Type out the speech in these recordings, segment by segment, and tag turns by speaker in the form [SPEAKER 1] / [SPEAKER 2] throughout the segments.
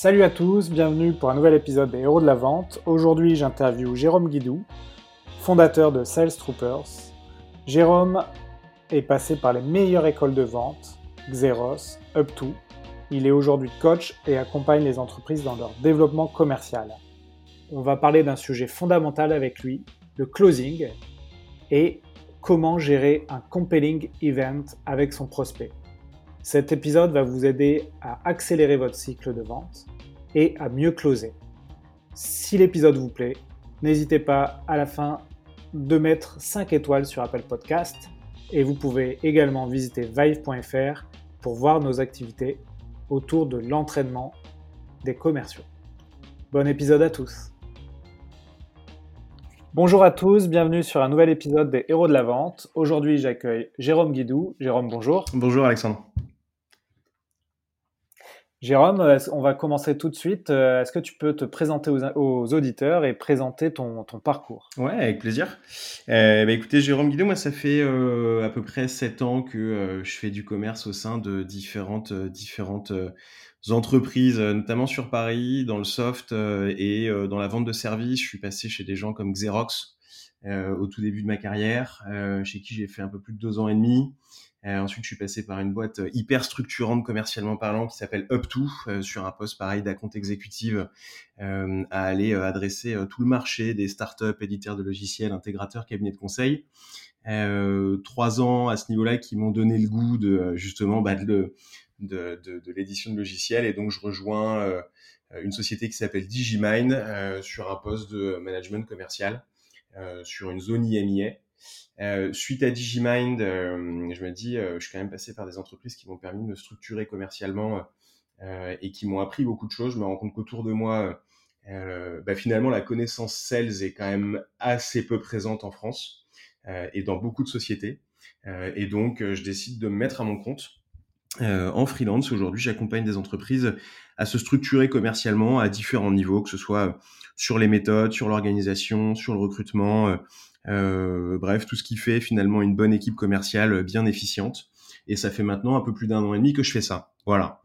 [SPEAKER 1] Salut à tous, bienvenue pour un nouvel épisode des Héros de la Vente. Aujourd'hui, j'interviewe Jérôme Guidou, fondateur de Sales Troopers. Jérôme est passé par les meilleures écoles de vente, Xeros, Up2. Il est aujourd'hui coach et accompagne les entreprises dans leur développement commercial. On va parler d'un sujet fondamental avec lui, le closing, et comment gérer un compelling event avec son prospect. Cet épisode va vous aider à accélérer votre cycle de vente et à mieux closer. Si l'épisode vous plaît, n'hésitez pas à la fin de mettre 5 étoiles sur Apple Podcast et vous pouvez également visiter vive.fr pour voir nos activités autour de l'entraînement des commerciaux. Bon épisode à tous. Bonjour à tous, bienvenue sur un nouvel épisode des Héros de la Vente. Aujourd'hui, j'accueille Jérôme Guidou. Jérôme, bonjour.
[SPEAKER 2] Bonjour Alexandre.
[SPEAKER 1] Jérôme, on va commencer tout de suite. Euh, est-ce que tu peux te présenter aux, auditeurs et présenter ton, parcours?
[SPEAKER 2] Ouais, avec plaisir. Euh, bah, écoutez, Jérôme Guidou, moi, ça fait euh, à peu près 7 ans que je fais du commerce au sein de différentes, différentes entreprises, notamment sur Paris, dans le soft et dans la vente de services. Je suis passé chez des gens comme Xerox au tout début de ma carrière, chez qui j'ai fait un peu plus de deux ans et demi. Euh, ensuite, je suis passé par une boîte euh, hyper structurante commercialement parlant qui s'appelle Up2 euh, sur un poste pareil d'account exécutive à aller adresser tout le marché des startups, éditeurs de logiciels, intégrateurs, cabinets de conseil. trois ans à ce niveau-là qui m'ont donné le goût de justement bah, de, de, de, de l'édition de logiciels et donc je rejoins une société qui s'appelle Digimind sur un poste de management commercial sur une zone IMIA. Euh, suite à Digimind, euh, je me dis, euh, je suis quand même passé par des entreprises qui m'ont permis de me structurer commercialement et qui m'ont appris beaucoup de choses. Je me rends compte qu'autour de moi, bah, finalement, la connaissance sales est quand même assez peu présente en France et dans beaucoup de sociétés. et donc, je décide de me mettre à mon compte. En freelance, aujourd'hui, j'accompagne des entreprises à se structurer commercialement à différents niveaux, que ce soit sur les méthodes, sur l'organisation, sur le recrutement, euh, bref, tout ce qui fait finalement une bonne équipe commerciale bien efficiente. Et ça fait maintenant un peu plus d'un an et demi que je fais ça. Voilà.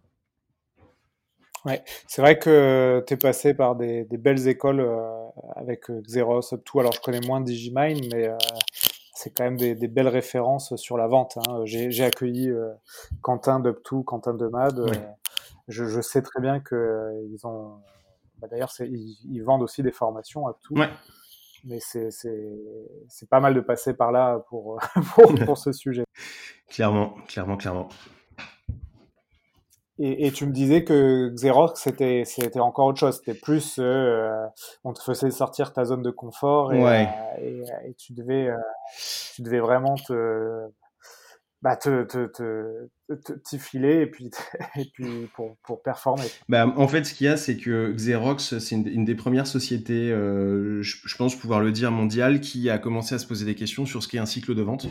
[SPEAKER 1] Ouais, c'est vrai que tu es passé par des, belles écoles euh, avec euh, Xeros, Up2. Alors, je connais moins Digimind, mais c'est quand même des, belles références sur la vente. Hein. J'ai accueilli Quentin d'Up2, Quentin de Mad. Je, sais très bien qu'ils ont. Bah, d'ailleurs, ils, ils, vendent aussi des formations Up2. Ouais mais c'est pas mal de passer par là pour, pour, pour ce sujet.
[SPEAKER 2] Clairement, clairement, clairement.
[SPEAKER 1] Et, et, tu me disais que Xerox, c'était encore autre chose. C'était plus, euh, on te faisait sortir ta zone de confort et,
[SPEAKER 2] ouais.
[SPEAKER 1] euh, et, et, tu, devais, euh, tu devais vraiment te, bah, te, te, te, t'y filer et puis, et puis pour, pour performer.
[SPEAKER 2] Bah, en fait, ce qu'il y a, c'est que Xerox, c'est une, des premières sociétés, euh, je, pense pouvoir le dire, mondiale, qui a commencé à se poser des questions sur ce qu'est un cycle de vente.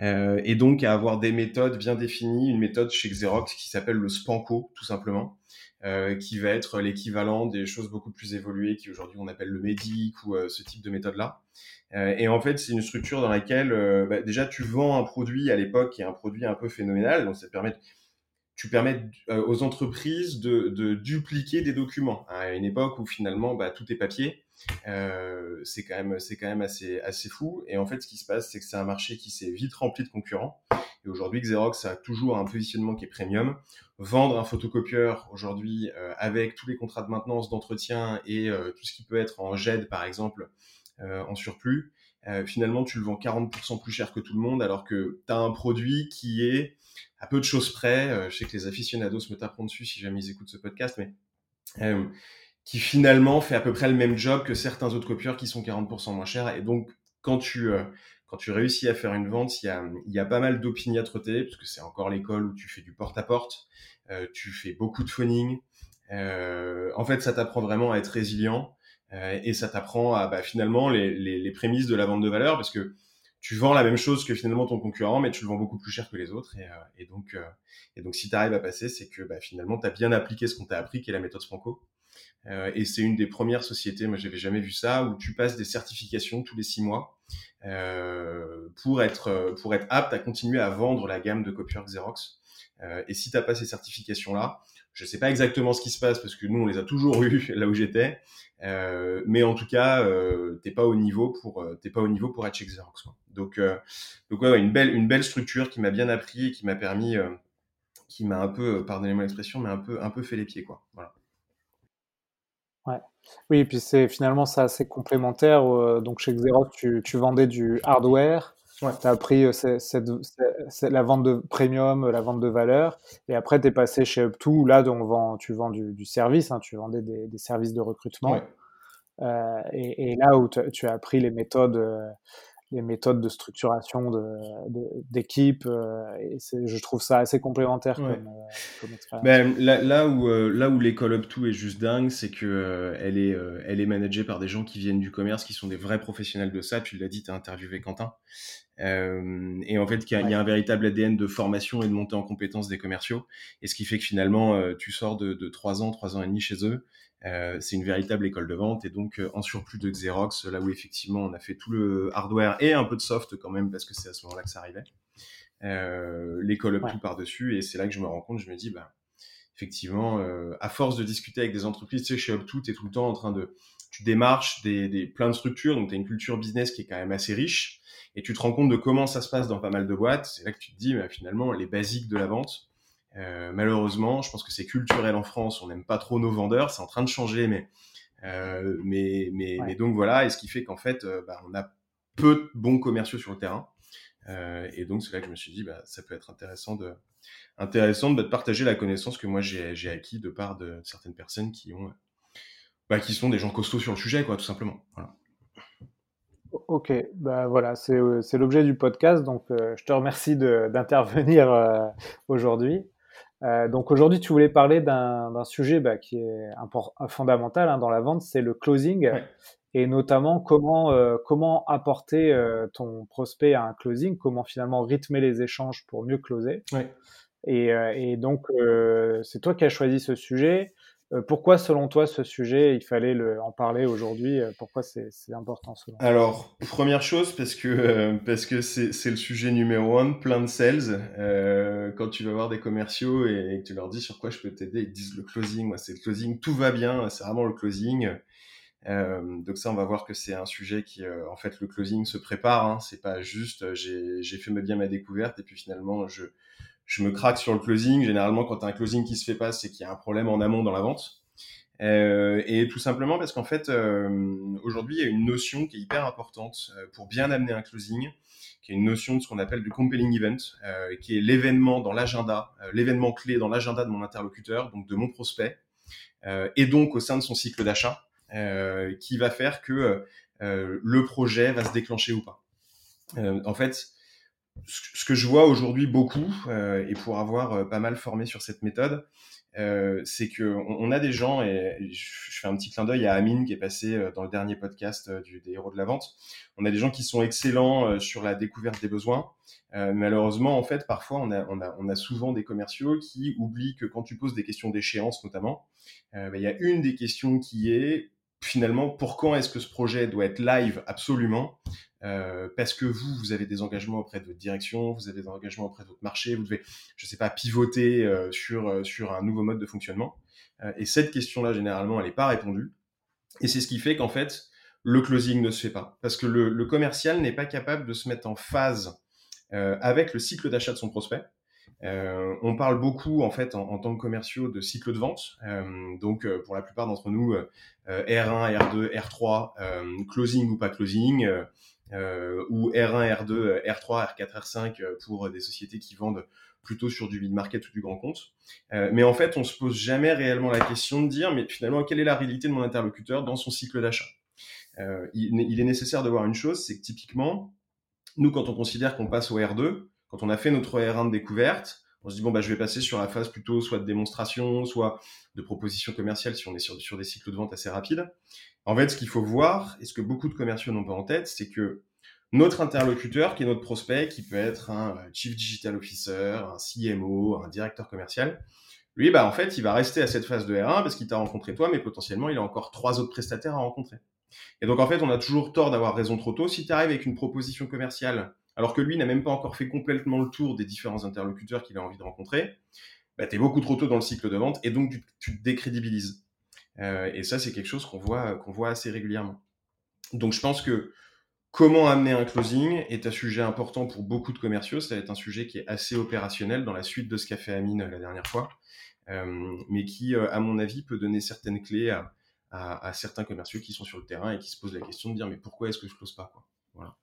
[SPEAKER 2] Euh, et donc à avoir des méthodes bien définies, une méthode chez Xerox qui s'appelle le Spanco, tout simplement. Euh, qui va être l'équivalent des choses beaucoup plus évoluées qui aujourd'hui on appelle le MEDIC ou euh, ce type de méthode-là. Euh, et en fait, c'est une structure dans laquelle euh, bah, déjà tu vends un produit à l'époque qui est un produit un peu phénoménal. Donc ça te permet, tu permets euh, aux entreprises de, de, dupliquer des documents à une époque où finalement bah, tout est papier. Euh, c'est quand même c'est quand même assez assez fou. Et en fait, ce qui se passe, c'est que c'est un marché qui s'est vite rempli de concurrents. Et aujourd'hui, Xerox a toujours un positionnement qui est premium. Vendre un photocopieur aujourd'hui avec tous les contrats de maintenance, d'entretien et tout ce qui peut être en GED par exemple euh, en surplus, euh, finalement tu le vends 40% plus cher que tout le monde alors que tu as un produit qui est à peu de choses près, euh, je sais que les aficionados me taperont dessus si jamais ils écoutent ce podcast, mais qui finalement fait à peu près le même job que certains autres copieurs qui sont 40% moins chers. Et donc, quand tu, quand tu réussis à faire une vente, il y a, y a pas mal d'opiniâtreté, parce que c'est encore l'école où tu fais du porte-à-porte, tu fais beaucoup de phoning. en fait, ça t'apprend vraiment à être résilient. Euh, et ça t'apprend à bah, finalement les, les, les, prémices de la vente de valeur parce que tu vends la même chose que finalement ton concurrent, mais tu le vends beaucoup plus cher que les autres. Et, euh, et donc, euh, et donc, si tu arrives à passer, c'est que bah, finalement, tu as bien appliqué ce qu'on t'a appris, qui est la méthode Franco. Euh, et c'est une des premières sociétés, moi j'avais jamais vu ça, où tu passes des certifications tous les six mois euh, pour être pour être apte à continuer à vendre la gamme de copieurs Xerox. et si t'as pas ces certifications là, je sais pas exactement ce qui se passe parce que nous, on les a toujours eus là où j'étais. Euh, mais en tout cas, euh, t'es pas au niveau pour euh, t'es pas au niveau pour être chez Xerox. Quoi. Donc euh, donc ouais, une belle une belle structure qui m'a bien appris et qui m'a permis euh, qui m'a un peu pardonnez-moi l'expression mais un peu un peu fait les pieds quoi. Voilà.
[SPEAKER 1] Ouais. Oui, et puis c'est finalement c'est assez complémentaire. euh, donc chez Xerox, tu, tu vendais du hardware,
[SPEAKER 2] Ouais.
[SPEAKER 1] tu as appris euh, c'est- c'est- c'est- c'est la vente de premium, la vente de valeur, et après tu es passé chez Up2, où là donc, vend, tu vends du, du service, hein, tu vendais des, des services de recrutement.
[SPEAKER 2] Ouais.
[SPEAKER 1] Euh, et, et là où tu tu as appris les méthodes, euh, les méthodes de structuration de, de- d'équipe, euh, et je trouve ça assez complémentaire
[SPEAKER 2] Ouais.
[SPEAKER 1] comme, euh, comme expérience.
[SPEAKER 2] Ben, là, là où, euh, là où l'école Up2 est juste dingue, c'est que euh, elle est, euh, elle est managée par des gens qui viennent du commerce, qui sont des vrais professionnels de ça. Tu l'as dit, tu as interviewé Quentin. Euh, et en fait, qu'il y a- il y, a un véritable ADN de formation et de montée en compétences des commerciaux. Et ce qui fait que finalement, euh, tu sors de, de 3 ans, 3 ans et demi chez eux. Euh, c'est une véritable école de vente. Et donc, euh, en surplus de Xerox, là où effectivement, on a fait tout le hardware et un peu de soft quand même, parce que c'est à ce moment-là que ça arrivait. Euh, l'école Up2
[SPEAKER 1] Ouais.
[SPEAKER 2] par-dessus. Et c'est là que je me rends compte, je me dis, bah, effectivement, euh, à force de discuter avec des entreprises, tu sais, chez Up2, tu es tout le temps en train de... Tu démarches des, des, plein de structures, donc tu as une culture business qui est quand même assez riche, et tu te rends compte de comment ça se passe dans pas mal de boîtes. C'est là que tu te dis, bah, finalement, les basiques de la vente, euh, malheureusement, je pense que c'est culturel en France, on n'aime pas trop nos vendeurs, c'est en train de changer, mais, euh, mais, mais,
[SPEAKER 1] Ouais.
[SPEAKER 2] mais donc voilà, et ce qui fait qu'en fait, euh, bah, on a peu de bons commerciaux sur le terrain. Et donc c'est là que je me suis dit, bah, ça peut être intéressant de, intéressant de partager la connaissance que moi j'ai acquis de part de certaines personnes qui ont, bah, qui sont des gens costauds sur le sujet, quoi, tout simplement. Voilà.
[SPEAKER 1] Ok, bah voilà, c'est l'objet du podcast, donc euh, je te remercie d'intervenir euh, aujourd'hui. Euh, donc aujourd'hui, tu voulais parler d'un d'un sujet bah, qui est fondamental hein, dans la vente, c'est le closing,
[SPEAKER 2] Ouais.
[SPEAKER 1] et notamment comment euh, comment apporter euh, ton prospect à un closing, comment finalement rythmer les échanges pour mieux closer.
[SPEAKER 2] Ouais.
[SPEAKER 1] Et, euh, et donc euh, c'est toi qui as choisi ce sujet. Euh, pourquoi, selon toi, ce sujet, il fallait en parler aujourd'hui euh, Pourquoi c'est important selon
[SPEAKER 2] Alors, première chose, parce que euh, parce que c'est le sujet numéro un plein de sales. Quand tu vas voir des commerciaux et, que tu leur dis sur quoi je peux t'aider, ils disent le closing. Moi, c'est le closing, tout va bien, c'est vraiment le closing. Donc ça, on va voir que c'est un sujet qui, en fait, le closing se prépare. Hein, c'est pas juste j'ai fait bien ma découverte et puis finalement je je me craque sur le closing. Généralement, quand tu as un closing qui se fait pas, c'est qu'il y a un problème en amont dans la vente. Euh, et tout simplement parce qu'en fait, euh, aujourd'hui, il y a une notion qui est hyper importante euh, pour bien amener un closing, qui est une notion de ce qu'on appelle du compelling event, euh, qui est l'événement dans l'agenda, euh, l'événement clé dans l'agenda de mon interlocuteur, donc de mon prospect, euh, et donc au sein de son cycle d'achat, qui va faire que le projet va se déclencher ou pas. En fait, ce que je vois aujourd'hui beaucoup, euh, et pour avoir euh, pas mal formé sur cette méthode, euh, c'est que on, a des gens, et je fais un petit clin d'œil à Amine qui est passé dans le dernier podcast des héros de la vente. On a des gens qui sont excellents sur la découverte des besoins. Malheureusement, en fait, parfois, on a, souvent des commerciaux qui oublient que quand tu poses des questions d'échéance, notamment, bah, il y a une des questions qui est finalement, pour quand est-ce que ce projet doit être live absolument euh, Parce que vous, vous avez des engagements auprès de votre direction, vous avez des engagements auprès de votre marché, vous devez, je sais pas, pivoter euh, sur, euh, sur un nouveau mode de fonctionnement. Euh, et cette question-là, généralement, elle n'est pas répondue. Et c'est ce qui fait qu'en fait, le closing ne se fait pas. Parce que le, le commercial n'est pas capable de se mettre en phase euh, avec le cycle d'achat de son prospect. Euh, on parle beaucoup en fait en, tant que commerciaux de cycle de vente. Euh, donc euh, pour la plupart d'entre nous, R1, R2, R3, closing ou pas closing, euh, ou R1, R2, R3, R4, R5 pour des sociétés qui vendent plutôt sur du mid-market ou du grand compte. Euh, mais en fait, on se pose jamais réellement la question de dire, mais finalement, quelle est la réalité de mon interlocuteur dans son cycle d'achat? Euh, il, il, est nécessaire de voir une chose, c'est que typiquement, nous, quand on considère qu'on passe au R2, quand on a fait notre R1 de découverte, on se dit bon bah je vais passer sur la phase plutôt soit de démonstration, soit de proposition commerciale si on est sur, des cycles de vente assez rapides. En fait, ce qu'il faut voir et ce que beaucoup de commerciaux n'ont pas en tête, c'est que notre interlocuteur, qui est notre prospect, qui peut être un chief digital officer, un CMO, un directeur commercial, lui, bah en fait, il va rester à cette phase de R1 parce qu'il t'a rencontré toi, mais potentiellement il a encore trois autres prestataires à rencontrer. Et donc en fait, on a toujours tort d'avoir raison trop tôt. Si tu arrives avec une proposition commerciale alors que lui n'a même pas encore fait complètement le tour des différents interlocuteurs qu'il a envie de rencontrer, bah, tu es beaucoup trop tôt dans le cycle de vente et donc tu, te décrédibilises. Euh, et ça, c'est quelque chose qu'on voit, qu'on voit assez régulièrement. Donc je pense que comment amener un closing est un sujet important pour beaucoup de commerciaux. Ça va être un sujet qui est assez opérationnel dans la suite de ce qu'a fait Amine la dernière fois, euh, mais qui, euh, à mon avis, peut donner certaines clés à, à, certains commerciaux qui sont sur le terrain et qui se posent la question de dire mais pourquoi est-ce que je close pas quoi? Voilà.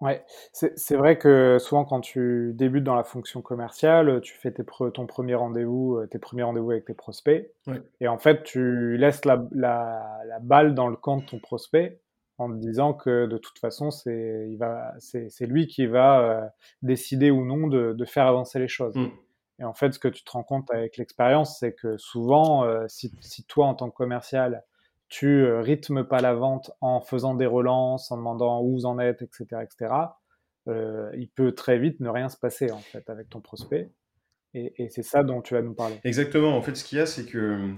[SPEAKER 1] Ouais, c'est vrai que souvent quand tu débutes dans la fonction commerciale, tu fais tes ton premier rendez-vous, euh, tes premiers rendez-vous avec tes prospects, et en fait tu laisses la, la, la, balle dans le camp de ton prospect en te disant que de toute façon c'est lui qui va euh, décider ou non de, de, faire avancer les choses. Mm. Et en fait, ce que tu te rends compte avec l'expérience, c'est que souvent, euh, si, si, toi en tant que commercial tu euh, rythmes pas la vente en faisant des relances, en demandant où vous en êtes, etc., etc., euh, il peut très vite ne rien se passer en fait avec ton prospect. Et, c'est ça dont tu vas nous parler.
[SPEAKER 2] Exactement. En fait, ce qu'il y a, c'est que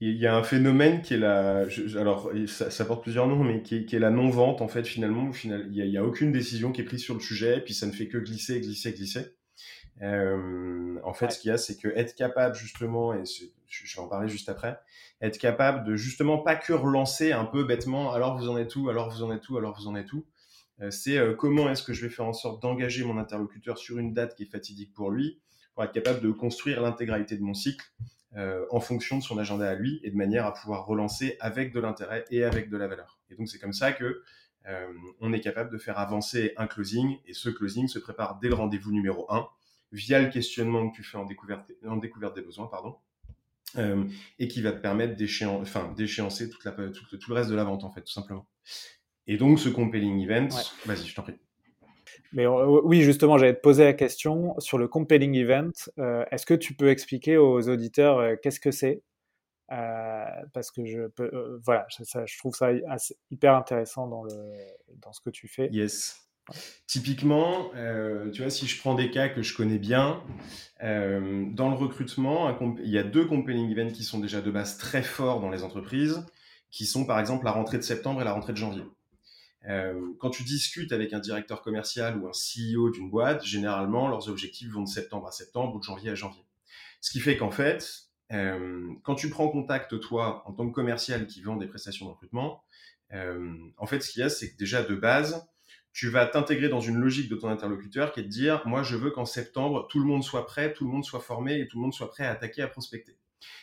[SPEAKER 2] il y a un phénomène qui est la, alors ça, porte plusieurs noms, mais qui est, la non-vente en fait finalement. Au final, il n'y a, a, aucune décision qui est prise sur le sujet, puis ça ne fait que glisser, glisser, glisser. Euh, en fait, ce qu'il y a, c'est que être capable justement, et je vais en parler juste après, être capable de justement pas que relancer un peu bêtement, alors vous en êtes où, alors vous en êtes où, alors vous en êtes où. Euh, c'est euh, comment est-ce que je vais faire en sorte d'engager mon interlocuteur sur une date qui est fatidique pour lui, pour être capable de construire l'intégralité de mon cycle en fonction de son agenda à lui et de manière à pouvoir relancer avec de l'intérêt et avec de la valeur. Et donc c'est comme ça que on est capable de faire avancer un closing et ce closing se prépare dès le rendez-vous numéro 1 via le questionnement que tu fais en découverte, en découverte des besoins, pardon, euh, et qui va te permettre enfin, d'échéancer tout, le reste de la vente, en fait, tout simplement. Et donc, ce compelling event, vas-y, je t'en prie.
[SPEAKER 1] Mais euh, oui, justement, j'allais te poser la question sur le compelling event. Euh, est-ce que tu peux expliquer aux auditeurs qu'est-ce que c'est? Parce que je peux, voilà, je trouve ça hyper intéressant dans, le, dans ce que tu fais.
[SPEAKER 2] Yes. Typiquement, euh, tu vois, si je prends des cas que je connais bien, euh, dans le recrutement, il y a deux compelling events qui sont déjà de base très forts dans les entreprises, qui sont par exemple la rentrée de septembre et la rentrée de janvier. Euh, quand tu discutes avec un directeur commercial ou un CEO d'une boîte, généralement, leurs objectifs vont de septembre à septembre ou de janvier à janvier. Ce qui fait qu'en fait, quand tu prends contact, toi, en tant que commercial qui vend des prestations de recrutement, en fait, ce qu'il y a, c'est que déjà de base, tu vas t'intégrer dans une logique de ton interlocuteur qui est de dire, moi, je veux qu'en septembre, tout le monde soit prêt, tout le monde soit formé et tout le monde soit prêt à attaquer, à prospecter.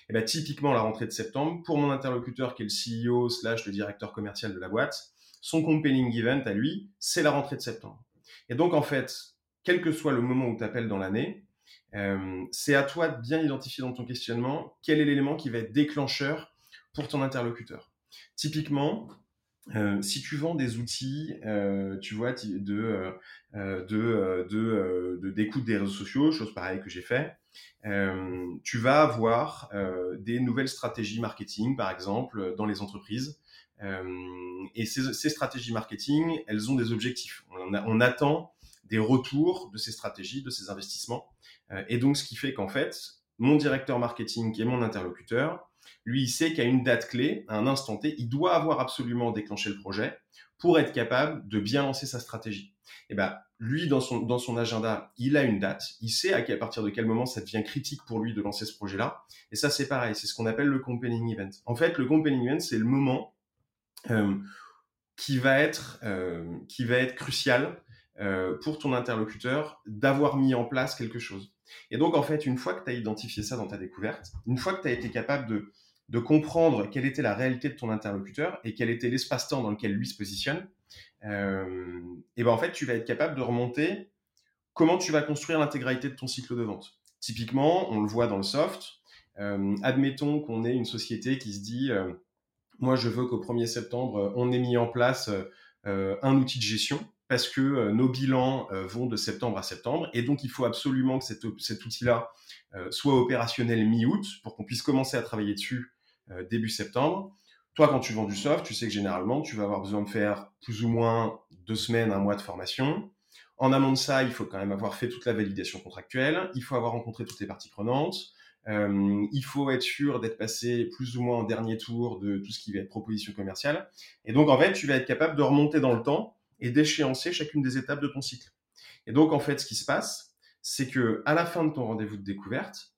[SPEAKER 2] Et bien, typiquement, la rentrée de septembre, pour mon interlocuteur qui est le CEO slash le directeur commercial de la boîte, son compelling event à lui, c'est la rentrée de septembre. Et donc, en fait, quel que soit le moment où tu appelles dans l'année, euh, c'est à toi de bien identifier dans ton questionnement quel est l'élément qui va être déclencheur pour ton interlocuteur. Typiquement, euh, si tu vends des outils, euh, tu vois, de, euh, de, de, de d'écoute des réseaux sociaux, chose pareille que j'ai fait, tu vas avoir des nouvelles stratégies marketing, par exemple, dans les entreprises. et ces, ces, stratégies marketing, elles ont des objectifs. On, on, attend des retours de ces stratégies, de ces investissements. et donc, ce qui fait qu'en fait, mon directeur marketing, qui est mon interlocuteur, lui, il sait qu'à une date clé, à un instant T, il doit avoir absolument déclenché le projet pour être capable de bien lancer sa stratégie. Et eh ben, lui, dans son, dans son agenda, il a une date, il sait à, partir de quel moment ça devient critique pour lui de lancer ce projet-là. Et ça, c'est pareil, c'est ce qu'on appelle le compelling event. En fait, le compelling event, c'est le moment euh, qui, va être, euh, qui va être crucial euh, pour ton interlocuteur d'avoir mis en place quelque chose. Et donc, en fait, une fois que tu as identifié ça dans ta découverte, une fois que tu as été capable de comprendre quelle était la réalité de ton interlocuteur et quel était l'espace-temps dans lequel lui se positionne, euh, et ben en tu vas être capable de remonter comment tu vas construire l'intégralité de ton cycle de vente. Typiquement, on le voit dans le soft. Euh, admettons qu'on ait une société qui se dit, euh, moi, je veux qu'au 1er septembre, on ait mis en place un outil de gestion parce que nos bilans vont de septembre à septembre et donc il faut absolument que cet outil-là soit opérationnel mi-août pour qu'on puisse commencer à travailler dessus euh, début septembre. Toi, quand tu vends du soft, tu sais que généralement, tu vas avoir besoin de faire plus ou moins deux semaines, un mois de formation. En amont de ça, il faut quand même avoir fait toute la validation contractuelle. Il faut avoir rencontré toutes les parties prenantes. Euh, il faut être sûr d'être passé plus ou moins en dernier tour de tout ce qui va être proposition commerciale. Et donc, en fait, tu vas être capable de remonter dans le temps et d'échéancer chacune des étapes de ton cycle. Et donc, en fait, ce qui se passe, c'est que à la fin de ton rendez-vous de découverte,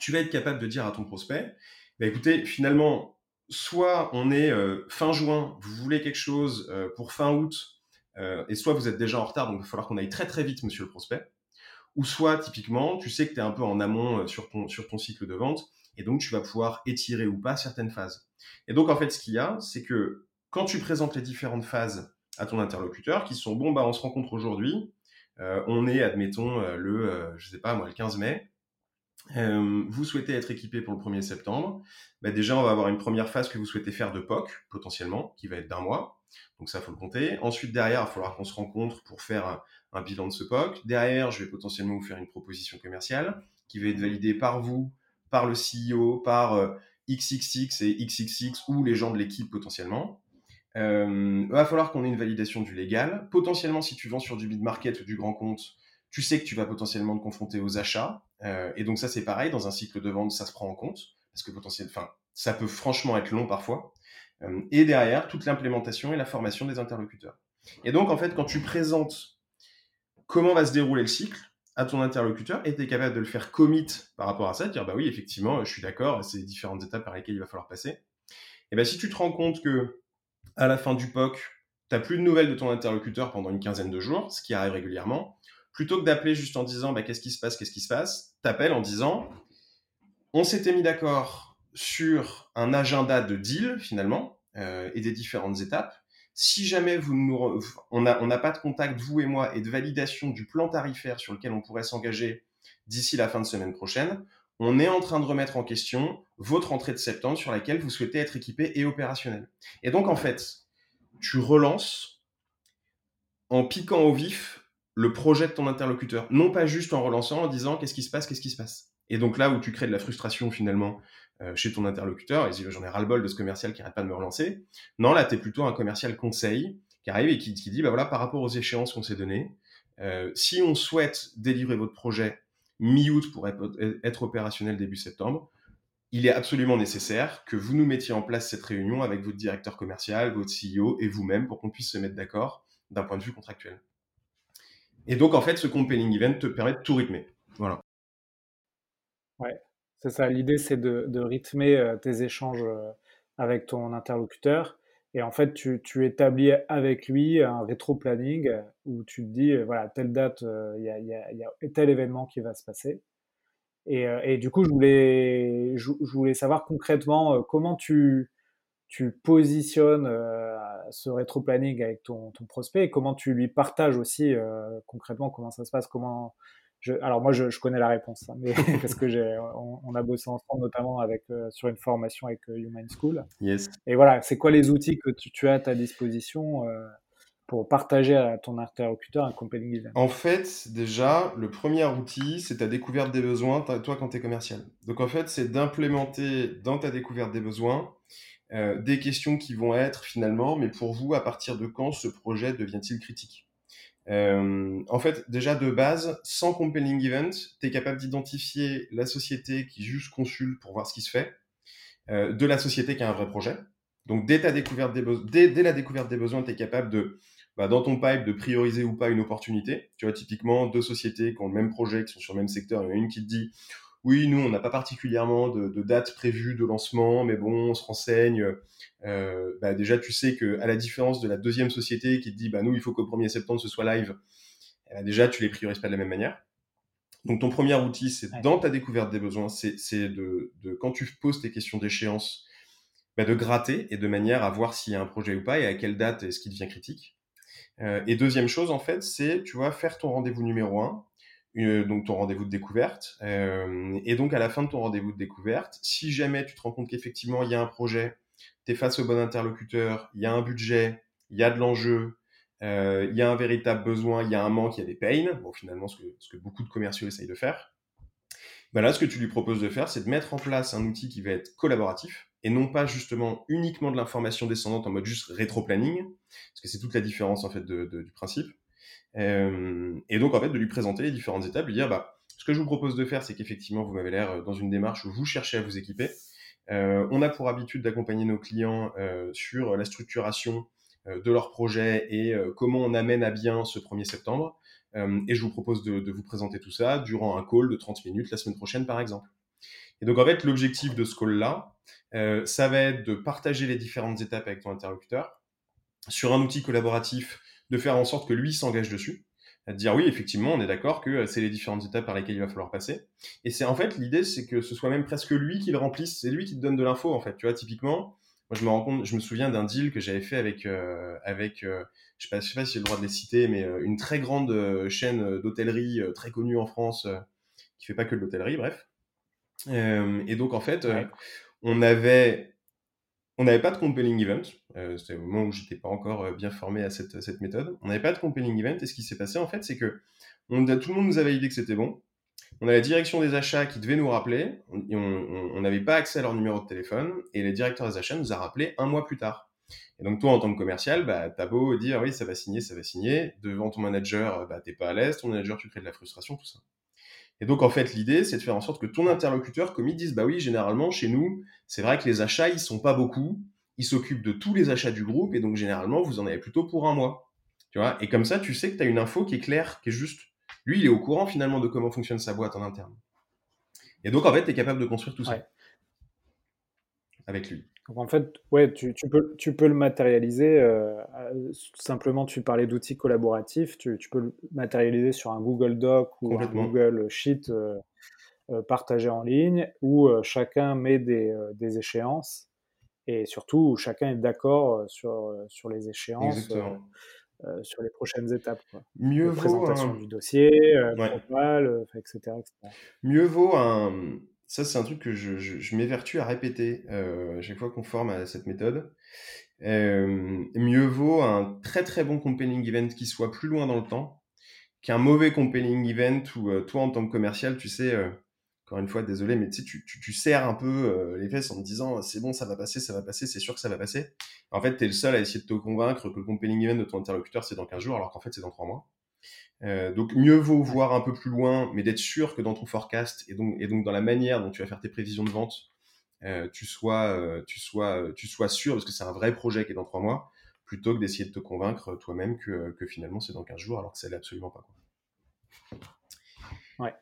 [SPEAKER 2] tu vas être capable de dire à ton prospect, bah, écoutez, finalement, soit on est euh, fin juin, vous voulez quelque chose euh, pour fin août, euh, et soit vous êtes déjà en retard, donc il va falloir qu'on aille très très vite, monsieur le prospect, ou soit typiquement, tu sais que tu es un peu en amont sur, ton, sur ton cycle de vente, et donc tu vas pouvoir étirer ou pas certaines phases. Et donc en fait, ce qu'il y a, c'est que quand tu présentes les différentes phases à ton interlocuteur, qui sont bon, bah on se rencontre aujourd'hui, on est, admettons, le, je sais pas moi, le 15 mai, euh, vous souhaitez être équipé pour le 1er septembre, bah déjà on va avoir une première phase que vous souhaitez faire de POC potentiellement, qui va être d'un mois. Donc ça faut le compter. Ensuite derrière, il va falloir qu'on se rencontre pour faire un, bilan de ce POC. Derrière, je vais potentiellement vous faire une proposition commerciale qui va être validée par vous, par le CEO, par XXX euh, et XXX ou les gens de l'équipe potentiellement. Euh, il va falloir qu'on ait une validation du légal. Potentiellement, si tu vends sur du mid-market ou du grand compte, tu sais que tu vas potentiellement te confronter aux achats. Euh, et donc ça, c'est pareil, dans un cycle de vente, ça se prend en compte, parce que potentiellement, enfin, ça peut franchement être long parfois. Euh, et derrière, toute l'implémentation et la formation des interlocuteurs. Et donc, en fait, quand tu présentes comment va se dérouler le cycle à ton interlocuteur, et tu es capable de le faire commit par rapport à ça, dire, bah oui, effectivement, je suis d'accord, c'est différentes étapes par lesquelles il va falloir passer. Et bien, si tu te rends compte que à la fin du POC, tu n'as plus de nouvelles de ton interlocuteur pendant une quinzaine de jours, ce qui arrive régulièrement, plutôt que d'appeler juste en disant bah, qu'est-ce qui se passe, qu'est-ce qui se passe, t'appelles en disant on s'était mis d'accord sur un agenda de deal finalement euh, et des différentes étapes. Si jamais vous nous, on n'a pas de contact vous et moi et de validation du plan tarifaire sur lequel on pourrait s'engager d'ici la fin de semaine prochaine, on est en train de remettre en question votre entrée de septembre sur laquelle vous souhaitez être équipé et opérationnel. Et donc en fait, tu relances en piquant au vif le projet de ton interlocuteur, non pas juste en relançant en disant qu'est-ce qui se passe, qu'est-ce qui se passe. Et donc là où tu crées de la frustration finalement euh, chez ton interlocuteur, et j'en ai ras-le-bol de ce commercial qui arrête pas de me relancer, non, là tu es plutôt un commercial conseil qui arrive et qui, dit, bah voilà, par rapport aux échéances qu'on s'est données, euh, si on souhaite délivrer votre projet mi-août pour être, être opérationnel début septembre, il est absolument nécessaire que vous nous mettiez en place cette réunion avec votre directeur commercial, votre CEO et vous-même pour qu'on puisse se mettre d'accord d'un point de vue contractuel. Et donc, en fait, ce compelling event te permet de tout rythmer. Voilà.
[SPEAKER 1] Ouais, c'est ça. L'idée, c'est de, rythmer euh, tes échanges euh, avec ton interlocuteur. Et en fait, tu, établis avec lui un rétro-planning où tu te dis, euh, voilà, telle date, il y, a, tel événement qui va se passer. Et, du coup, je voulais, je, voulais savoir concrètement comment tu, tu positionnes ce rétro-planning avec ton, ton, prospect et comment tu lui partages aussi euh, concrètement comment ça se passe comment je, alors moi je, je, connais la réponse hein, mais parce que j'ai on, a bossé ensemble notamment avec euh, sur une formation avec euh, Human School
[SPEAKER 2] yes.
[SPEAKER 1] et voilà c'est quoi les outils que tu, as à ta disposition pour partager à ton interlocuteur un compelling event?
[SPEAKER 2] En fait, déjà, le premier outil, c'est ta découverte des besoins, toi, quand tu es commercial. Donc, en fait, c'est d'implémenter dans ta découverte des besoins euh, des questions qui vont être finalement, mais pour vous, à partir de quand ce projet devient-il critique? Euh, En fait, déjà de base, sans compelling event, tu es capable d'identifier la société qui juste consulte pour voir ce qui se fait, euh, de la société qui a un vrai projet. Donc dès, ta découverte des dès, dès la découverte des besoins, tu es capable de, bah, dans ton pipe, de prioriser ou pas une opportunité. Tu vois, typiquement, deux sociétés qui ont le même projet, qui sont sur le même secteur, il y en a une qui te dit oui, nous, on n'a pas particulièrement de, date prévue de lancement, mais bon, on se renseigne. Euh, bah, déjà, tu sais que à la différence de la deuxième société qui te dit, bah, nous, il faut qu'au 1er septembre, ce soit live, eh ben, déjà, tu les priorises pas de la même manière. Donc, ton premier outil, c'est dans ta découverte des besoins, c'est de, quand tu poses tes questions d'échéance, bah, de gratter et de manière à voir s'il y a un projet ou pas et à quelle date est-ce qu'il devient critique. Euh, et deuxième chose, en fait, c'est, tu vois, faire ton rendez-vous numéro un donc ton rendez-vous de découverte. Euh, et donc à la fin de ton rendez-vous de découverte, si jamais tu te rends compte qu'effectivement il y a un projet, tu es face au bon interlocuteur, il y a un budget, il y a de l'enjeu, euh, il y a un véritable besoin, il y a un manque, il y a des pains, bon finalement ce que, ce que beaucoup de commerciaux essayent de faire, ben là ce que tu lui proposes de faire, c'est de mettre en place un outil qui va être collaboratif, et non pas justement uniquement de l'information descendante en mode juste rétro-planning, parce que c'est toute la différence en fait de, du principe. Euh, et donc, en fait, de lui présenter les différentes étapes, lui dire, bah, ce que je vous propose de faire, c'est qu'effectivement, vous m'avez l'air euh, dans une démarche où vous cherchez à vous équiper. Euh, on a pour habitude d'accompagner nos clients sur la structuration de leur projet et comment on amène à bien ce 1er septembre. et je vous propose de, de, vous présenter tout ça durant un call de 30 minutes la semaine prochaine, par exemple. Et donc, en fait, l'objectif de ce call-là, ça va être de partager les différentes étapes avec ton interlocuteur sur un outil collaboratif, de faire en sorte que lui s'engage dessus à dire oui, effectivement, on est d'accord que c'est les différentes étapes par lesquelles il va falloir passer. Et c'est en fait l'idée, c'est que ce soit même presque lui qui le remplisse, c'est lui qui te donne de l'info en fait. Tu vois, typiquement, moi je me rends compte, je me souviens d'un deal que j'avais fait avec euh, avec, euh, je sais pas, je sais pas si j'ai le droit de les citer, mais euh, une très grande chaîne d'hôtellerie très connue en France qui fait pas que de l'hôtellerie, bref. et donc en fait, on avait on n'avait pas de compelling event. Euh, C'était au moment où j'étais pas encore euh, bien formé à cette, méthode. On n'avait pas de compelling event. Et ce qui s'est passé, en fait, c'est que tout le monde nous avait dit que c'était bon. On a la direction des achats qui devait nous rappeler. on n'avait pas accès à leur numéro de téléphone. Et le directeur des achats nous a rappelé un mois plus tard. Et donc, toi, en tant que commercial, bah, t'as beau dire oui, ça va signer, ça va signer. Devant ton manager, bah, t'es pas à l'aise. Ton manager, tu crées de la frustration, tout ça. Et donc, en fait, l'idée, c'est de faire en sorte que ton interlocuteur, comme ils disent, bah oui, généralement, chez nous, c'est vrai que les achats, ils sont pas beaucoup. Ils s'occupent de tous les achats du groupe. Et donc, généralement, vous en avez plutôt pour un mois. Tu vois? Et comme ça, tu sais que tu as une info qui est claire, qui est juste. Lui, il est au courant, finalement, de comment fonctionne sa boîte en interne. Et donc, en fait, tu es capable de construire tout ça. Avec lui.
[SPEAKER 1] Donc en fait, ouais, tu, tu, peux, tu peux le matérialiser. Euh, euh, simplement, tu parlais d'outils collaboratifs. Tu, tu, peux le matérialiser sur un Google Doc ou un Google Sheet euh, partagé en ligne où chacun met des, des, échéances et surtout où chacun est d'accord sur, sur les échéances. sur les prochaines étapes. Quoi.
[SPEAKER 2] Mieux vaut
[SPEAKER 1] présentation du dossier, propal, etc., etc.
[SPEAKER 2] Mieux vaut un, ça, c'est un truc que je, je, m'évertue à répéter euh, chaque fois qu'on forme à cette méthode. Euh, mieux vaut un très très bon compelling event qui soit plus loin dans le temps qu'un mauvais compelling event où euh, toi, en tant que commercial, tu sais, euh, encore une fois, désolé, mais tu, tu, tu serres un peu les fesses en te disant c'est bon, ça va passer, ça va passer, c'est sûr que ça va passer. En fait, tu es le seul à essayer de te convaincre que le compelling event de ton interlocuteur, c'est dans 15 jours, alors qu'en fait, c'est dans 3 mois. Euh, donc mieux vaut voir un peu plus loin, mais d'être sûr que dans ton forecast et donc, et donc dans la manière dont tu vas faire tes prévisions de vente, euh, tu sois, euh, tu sois, tu sois sûr parce que c'est un vrai projet qui est dans trois mois, plutôt que d'essayer de te convaincre toi-même que, que finalement c'est dans 15 jours alors que ça l'est absolument pas.
[SPEAKER 1] Ouais.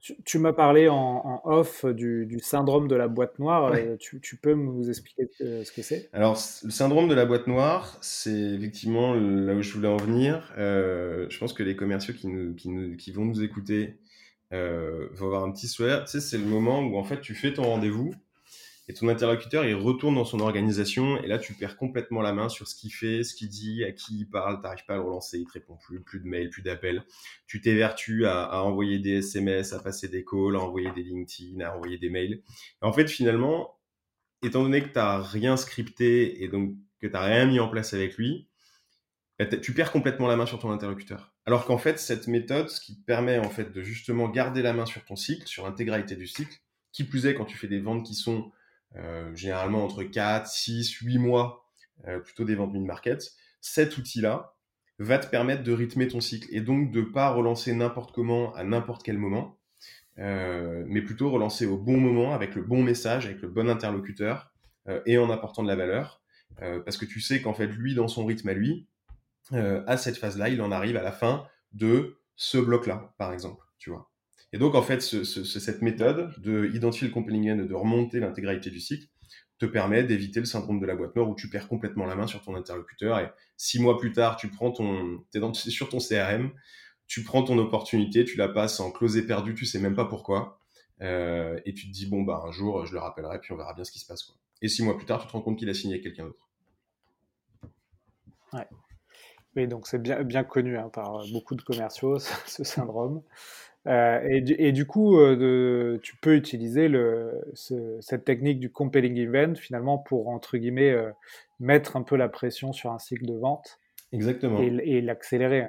[SPEAKER 1] Tu, m'as parlé en, off du, syndrome de la boîte noire. Euh, tu, peux nous expliquer euh, ce que c'est?
[SPEAKER 2] Alors, le syndrome de la boîte noire, c'est effectivement là où je voulais en venir. Euh, je pense que les commerciaux qui, nous, qui, nous, qui vont nous écouter vont avoir un petit sourire. Tu sais, c'est le moment où en fait tu fais ton rendez-vous et ton interlocuteur, il retourne dans son organisation, et là, tu perds complètement la main sur ce qu'il fait, ce qu'il dit, à qui il parle, t'arrives pas à le relancer, il te répond plus, plus de mails, plus d'appels. Tu t'évertues à, envoyer des SMS, à passer des calls, à envoyer des LinkedIn, à envoyer des mails. en fait, finalement, étant donné que t'as rien scripté et donc que t'as rien mis en place avec lui, bah, tu perds complètement la main sur ton interlocuteur. Alors qu'en fait, cette méthode, ce qui te permet en fait de justement garder la main sur ton cycle, sur l'intégralité du cycle, qui plus est quand tu fais des ventes qui sont généralement entre 4, 6, 8 mois, euh, plutôt des ventes mid-market, cet outil-là va te permettre de rythmer ton cycle et donc de pas relancer n'importe comment à n'importe quel moment, euh, mais plutôt relancer au bon moment avec le bon message, avec le bon interlocuteur et en apportant de la valeur, parce que tu sais qu'en fait lui dans son rythme à lui, à cette phase-là, il en arrive à la fin de ce bloc-là, par exemple, tu vois. Et donc, en fait, ce, ce, cette méthode de identifier le compelling end, de remonter l'intégralité du cycle, te permet d'éviter le syndrome de la boîte noire où tu perds complètement la main sur ton interlocuteur et six mois plus tard, tu prends ton, t'es sur ton CRM, tu prends ton opportunité, tu la passes en closé perdu, tu sais même pas pourquoi, euh, et tu te dis bon bah un jour je le rappellerai puis on verra bien ce qui se passe. Et six mois plus tard, tu te rends compte qu'il a signé avec quelqu'un d'autre.
[SPEAKER 1] Ouais. Oui, donc c'est bien, bien connu hein, par beaucoup de commerciaux ce syndrome. Euh, et, du coup, euh, tu peux utiliser cette technique du compelling event finalement pour, entre guillemets, euh, mettre un peu la pression sur un cycle de vente.
[SPEAKER 2] Exactement.
[SPEAKER 1] Et, l'accélérer.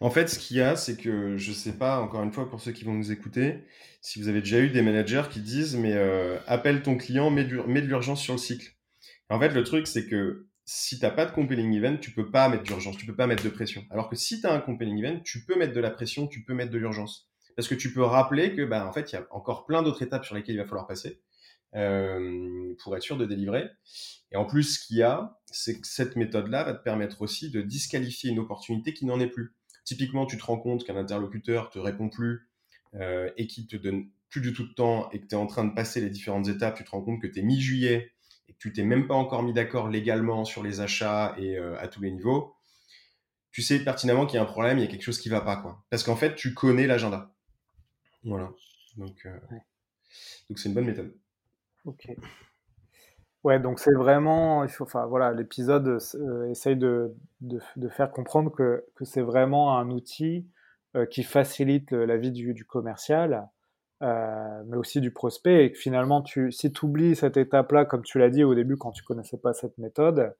[SPEAKER 2] En fait, ce qu'il y a, c'est que je ne sais pas, encore une fois, pour ceux qui vont nous écouter, si vous avez déjà eu des managers qui disent, mais appelle ton client, mets, mets de l'urgence sur le cycle. En fait, le truc, c'est que si tu n'as pas de compelling event, tu peux pas mettre d'urgence, tu peux pas mettre de pression. Alors que si tu as un compelling event, tu peux mettre de la pression, tu peux mettre de l'urgence parce que tu peux rappeler que, bah, en fait, il y a encore plein d'autres étapes sur lesquelles il va falloir passer euh, pour être sûr de délivrer. Et en plus, ce qu'il y a, c'est que cette méthode-là va te permettre aussi de disqualifier une opportunité qui n'en est plus. typiquement, tu te rends compte qu'un interlocuteur te répond plus euh, et qui te donne plus du tout de temps et que tu es en train de passer les différentes étapes, tu te rends compte que tu es mi-juillet et que tu t'es même pas encore mis d'accord légalement sur les achats et euh, à tous les niveaux, tu sais pertinemment qu'il y a un problème, il y a quelque chose qui va pas, quoi. Parce qu'en fait, tu connais l'agenda. Voilà. Donc, euh, donc c'est une bonne méthode.
[SPEAKER 1] Ok. Ouais, donc c'est vraiment, il faut, enfin voilà, l'épisode euh, essaye de, de, de, faire comprendre que, que c'est vraiment un outil euh, qui facilite la vie du, du commercial, euh, mais aussi du prospect, et que finalement, tu, si tu oublies cette étape-là, comme tu l'as dit au début quand tu connaissais pas cette méthode,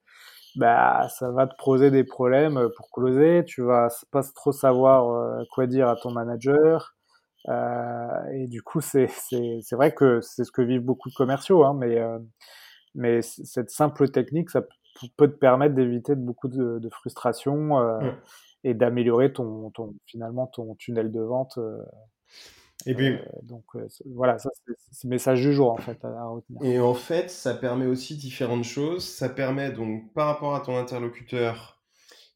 [SPEAKER 1] bah ça va te poser des problèmes pour closer, tu vas pas trop savoir euh, quoi dire à ton manager. Euh, et du coup, c'est vrai que c'est ce que vivent beaucoup de commerciaux, hein, mais euh, mais cette simple technique, ça peut te permettre d'éviter beaucoup de, de frustration euh, mmh. et d'améliorer ton, ton, finalement ton tunnel de vente.
[SPEAKER 2] Et puis, euh,
[SPEAKER 1] donc voilà, ça c'est le message du jour en fait à, retenir.
[SPEAKER 2] Et en fait, ça permet aussi différentes choses. Ça permet donc par rapport à ton interlocuteur,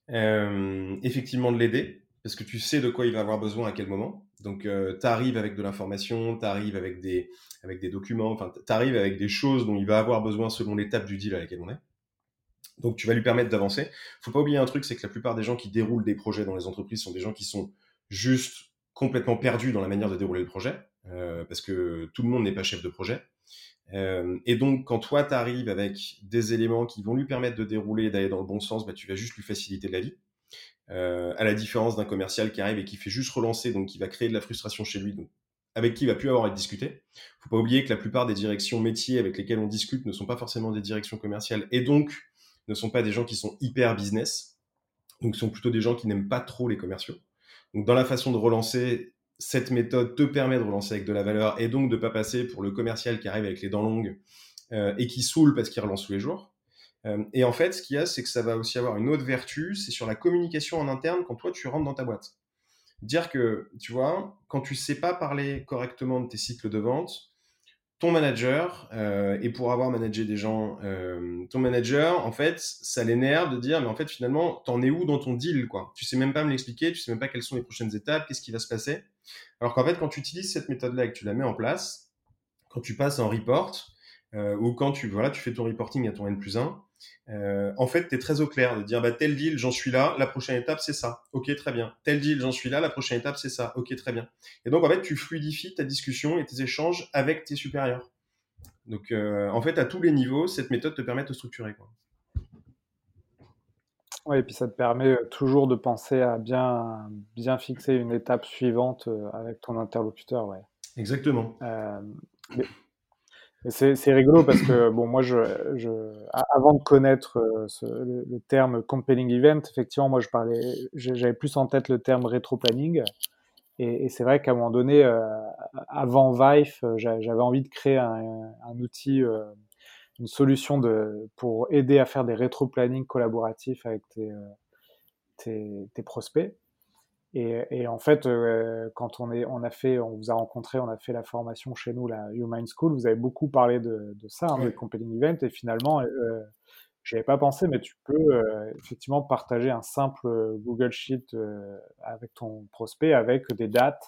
[SPEAKER 2] effectivement de l'aider parce que tu sais de quoi il va avoir besoin à quel moment. Donc, euh, tu arrives avec de l'information, tu arrives avec des, avec des documents, enfin, tu arrives avec des choses dont il va avoir besoin selon l'étape du deal à laquelle on est. Donc, tu vas lui permettre d'avancer. faut pas oublier un truc, c'est que la plupart des gens qui déroulent des projets dans les entreprises sont des gens qui sont juste complètement perdus dans la manière de dérouler le projet, euh, parce que tout le monde n'est pas chef de projet. Euh, et donc, quand toi, tu arrives avec des éléments qui vont lui permettre de dérouler, d'aller dans le bon sens, bah, tu vas juste lui faciliter la vie. Euh, à la différence d'un commercial qui arrive et qui fait juste relancer, donc qui va créer de la frustration chez lui, donc avec qui il va plus avoir à discuter. Faut pas oublier que la plupart des directions métiers avec lesquelles on discute ne sont pas forcément des directions commerciales et donc ne sont pas des gens qui sont hyper business, donc sont plutôt des gens qui n'aiment pas trop les commerciaux. Donc dans la façon de relancer, cette méthode te permet de relancer avec de la valeur et donc de pas passer pour le commercial qui arrive avec les dents longues euh, et qui saoule parce qu'il relance tous les jours. Euh, et en fait, ce qu'il y a, c'est que ça va aussi avoir une autre vertu, c'est sur la communication en interne quand toi tu rentres dans ta boîte. Dire que, tu vois, quand tu sais pas parler correctement de tes cycles de vente, ton manager, euh, et pour avoir managé des gens, euh, ton manager, en fait, ça l'énerve de dire, mais en fait, finalement, t'en es où dans ton deal, quoi? Tu sais même pas me l'expliquer, tu sais même pas quelles sont les prochaines étapes, qu'est-ce qui va se passer? Alors qu'en fait, quand tu utilises cette méthode-là et que tu la mets en place, quand tu passes en report, euh, ou quand tu, voilà, tu fais ton reporting à ton N plus 1, euh, en fait, tu es très au clair de dire bah, tel deal, j'en suis là, la prochaine étape, c'est ça. Ok, très bien. Tel deal, j'en suis là, la prochaine étape, c'est ça. Ok, très bien. Et donc, en fait, tu fluidifies ta discussion et tes échanges avec tes supérieurs. Donc, euh, en fait, à tous les niveaux, cette méthode te permet de te structurer. Quoi.
[SPEAKER 1] Oui, et puis ça te permet toujours de penser à bien, bien fixer une étape suivante avec ton interlocuteur. Ouais.
[SPEAKER 2] Exactement.
[SPEAKER 1] C'est rigolo parce que bon, moi, je, avant de connaître euh, ce, le, terme compelling event, effectivement, moi, je parlais, j'avais plus en tête le terme rétro-planning. Et, et c'est vrai qu'à un moment donné, euh, avant Vive, euh, j'avais envie de créer un, un outil, euh, une solution de, pour aider à faire des rétro-planning collaboratifs avec tes, tes, tes prospects. Et, et, en fait, euh, quand on, est, on a fait, on vous a rencontré, on a fait la formation chez nous, la Human School, vous avez beaucoup parlé de, de ça, hein, oui. de compelling event, et finalement, euh, j'y avais pas pensé, mais tu peux euh, effectivement partager un simple Google Sheet euh, avec ton prospect, avec des dates,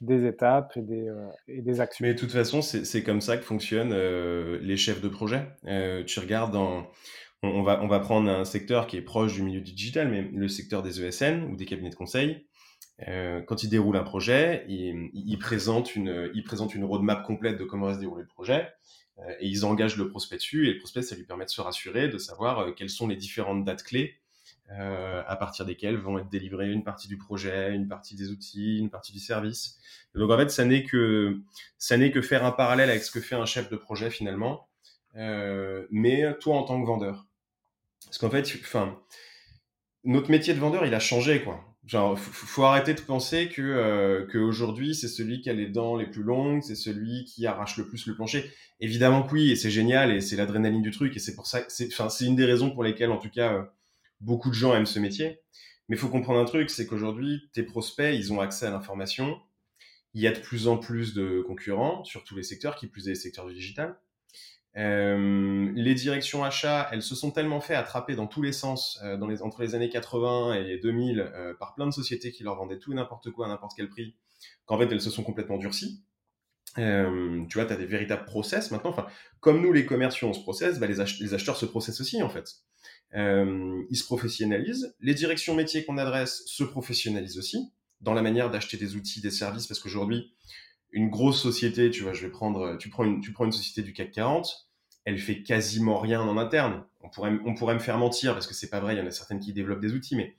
[SPEAKER 1] des étapes et des, euh, et des actions.
[SPEAKER 2] Mais de toute façon, c'est comme ça que fonctionnent les chefs de projet. tu regardes dans on va, on va prendre un secteur qui est proche du milieu du digital, mais le secteur des ESN ou des cabinets de conseil. Euh, quand ils déroulent un projet, ils, ils, présentent une, ils présentent une roadmap complète de comment va se dérouler le projet euh, et ils engagent le prospect dessus. Et le prospect, ça lui permet de se rassurer, de savoir euh, quelles sont les différentes dates clés à partir desquelles vont être délivrées une partie du projet, une partie des outils, une partie du service. Donc en fait, ça n'est que ça n'est que faire un parallèle avec ce que fait un chef de projet finalement, mais toi en tant que vendeur. Parce qu'en fait, enfin, notre métier de vendeur, il a changé quoi. Genre, faut arrêter de penser que euh, qu'aujourd'hui c'est celui qui a les dents les plus longues, c'est celui qui arrache le plus le plancher. Évidemment que oui, et c'est génial et c'est l'adrénaline du truc et c'est pour ça, c'est, enfin, c'est une des raisons pour lesquelles en tout cas euh, beaucoup de gens aiment ce métier. Mais faut comprendre un truc, c'est qu'aujourd'hui tes prospects, ils ont accès à l'information. Il y a de plus en plus de concurrents sur tous les secteurs, qui plus est les secteurs du digital. Les directions achats, elles se sont tellement fait attraper dans tous les sens dans les, entre les années 80 et 2000 par plein de sociétés qui leur vendaient tout et n'importe quoi à n'importe quel prix, qu'en fait elles se sont complètement durcies. Euh, tu vois, tu as des véritables process maintenant. Enfin, comme nous, les commerciaux, on se process, bah, les, acheteurs se processent aussi, en fait. Euh, ils se professionnalisent. Les directions métiers qu'on adresse se professionnalisent aussi dans la manière d'acheter des outils, des services, parce qu'aujourd'hui, une grosse société, tu vois, je vais prendre, tu prends une, société du CAC 40, elle fait quasiment rien en interne. On pourrait, me faire mentir parce que c'est pas vrai, il y en a certaines qui développent des outils, mais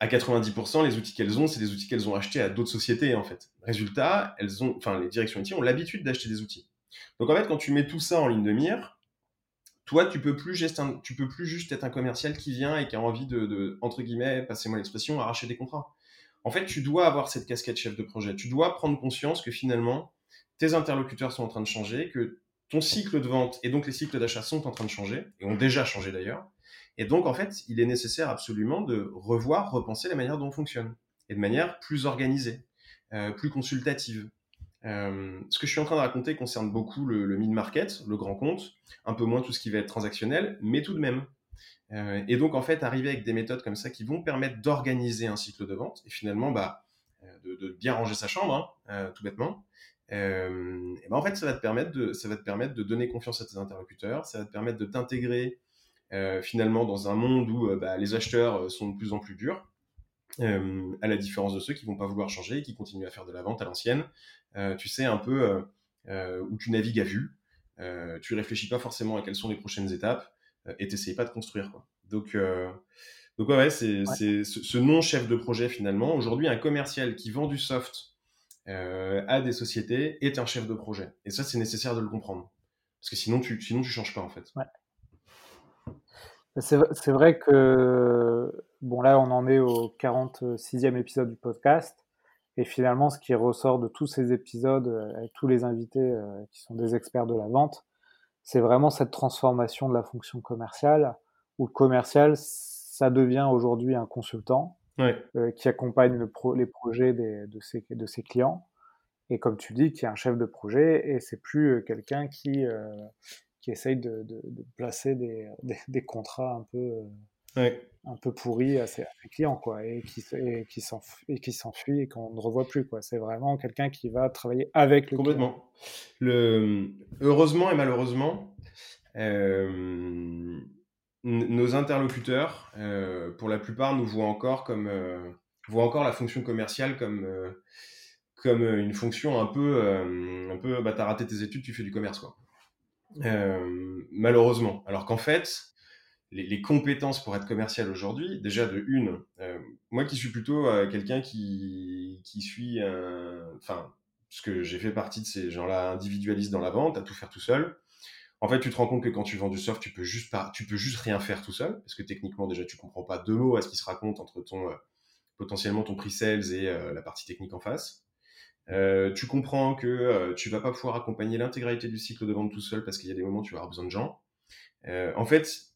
[SPEAKER 2] à 90%, les outils qu'elles ont, c'est des outils qu'elles ont achetés à d'autres sociétés, en fait. Résultat, elles ont, enfin, les directions métiers ont l'habitude d'acheter des outils. Donc, en fait, quand tu mets tout ça en ligne de mire, toi, tu peux plus juste, tu peux plus juste être un commercial qui vient et qui a envie de, entre guillemets, passez-moi l'expression, arracher des contrats. En fait, tu dois avoir cette casquette chef de projet. Tu dois prendre conscience que finalement, tes interlocuteurs sont en train de changer, que ton cycle de vente et donc les cycles d'achat sont en train de changer, et ont déjà changé d'ailleurs, et donc, en fait, il est nécessaire absolument de revoir, repenser la manière dont on fonctionne, et de manière plus organisée, euh, plus consultative. Euh, ce que je suis en train de raconter concerne beaucoup le, mid-market, le grand compte, un peu moins tout ce qui va être transactionnel, mais tout de même. Euh, et donc, en fait, arriver avec des méthodes comme ça qui vont permettre d'organiser un cycle de vente, et finalement, bah, de, bien ranger sa chambre, hein, tout bêtement, ben en fait, ça va, te permettre de, donner confiance à tes interlocuteurs, ça va te permettre de t'intégrer euh, finalement dans un monde où euh, bah, les acheteurs euh, sont de plus en plus durs, à la différence de ceux qui vont pas vouloir changer et qui continuent à faire de la vente à l'ancienne. tu sais un peu où tu navigues à vue, tu réfléchis pas forcément à quelles sont les prochaines étapes et t'essayes pas de construire quoi. Donc donc ouais, c'est ce, ce non chef de projet finalement. Aujourd'hui, un commercial qui vend du soft à des sociétés est un chef de projet. Et ça, c'est nécessaire de le comprendre. Parce que sinon, tu, sinon, tu changes pas, en fait.
[SPEAKER 1] Ouais. C'est vrai que, bon, là, on en est au 46e épisode du podcast. Et finalement, ce qui ressort de tous ces épisodes, euh, avec tous les invités euh, qui sont des experts de la vente, c'est vraiment cette transformation de la fonction commerciale, où le commercial, ça devient aujourd'hui un consultant euh, qui accompagne le les projets des, de, ses, de, ses, clients. Et comme tu dis, qui est un chef de projet, et c'est plus quelqu'un qui, qui essayent de, de, placer des, des, contrats un peu, euh, un peu pourris à ses, clients, quoi, et qui, et qui s'enfuit et qu'on ne revoit plus, quoi. C'est vraiment quelqu'un qui va travailler avec le
[SPEAKER 2] Complètement. Le, heureusement et malheureusement, euh, nos interlocuteurs, euh, pour la plupart, nous voient encore comme voient encore la fonction commerciale comme comme une fonction un peu un peu bah t'as raté tes études, tu fais du commerce quoi. Euh, malheureusement. Alors qu'en fait, les, compétences pour être commercial aujourd'hui, déjà de une, euh, moi qui suis plutôt euh, quelqu'un qui, qui suis, enfin, parce que j'ai fait partie de ces gens-là individualistes dans la vente, à tout faire tout seul. En fait, tu te rends compte que quand tu vends du soft, tu peux juste pas, tu peux juste rien faire tout seul, parce que techniquement déjà tu comprends pas deux mots à ce qui se raconte entre ton potentiellement ton prix sales et la partie technique en face. Euh, tu comprends que euh, tu vas pas pouvoir accompagner l'intégralité du cycle de vente tout seul parce qu'il y a des moments où tu vas avoir besoin de gens. Euh, en fait,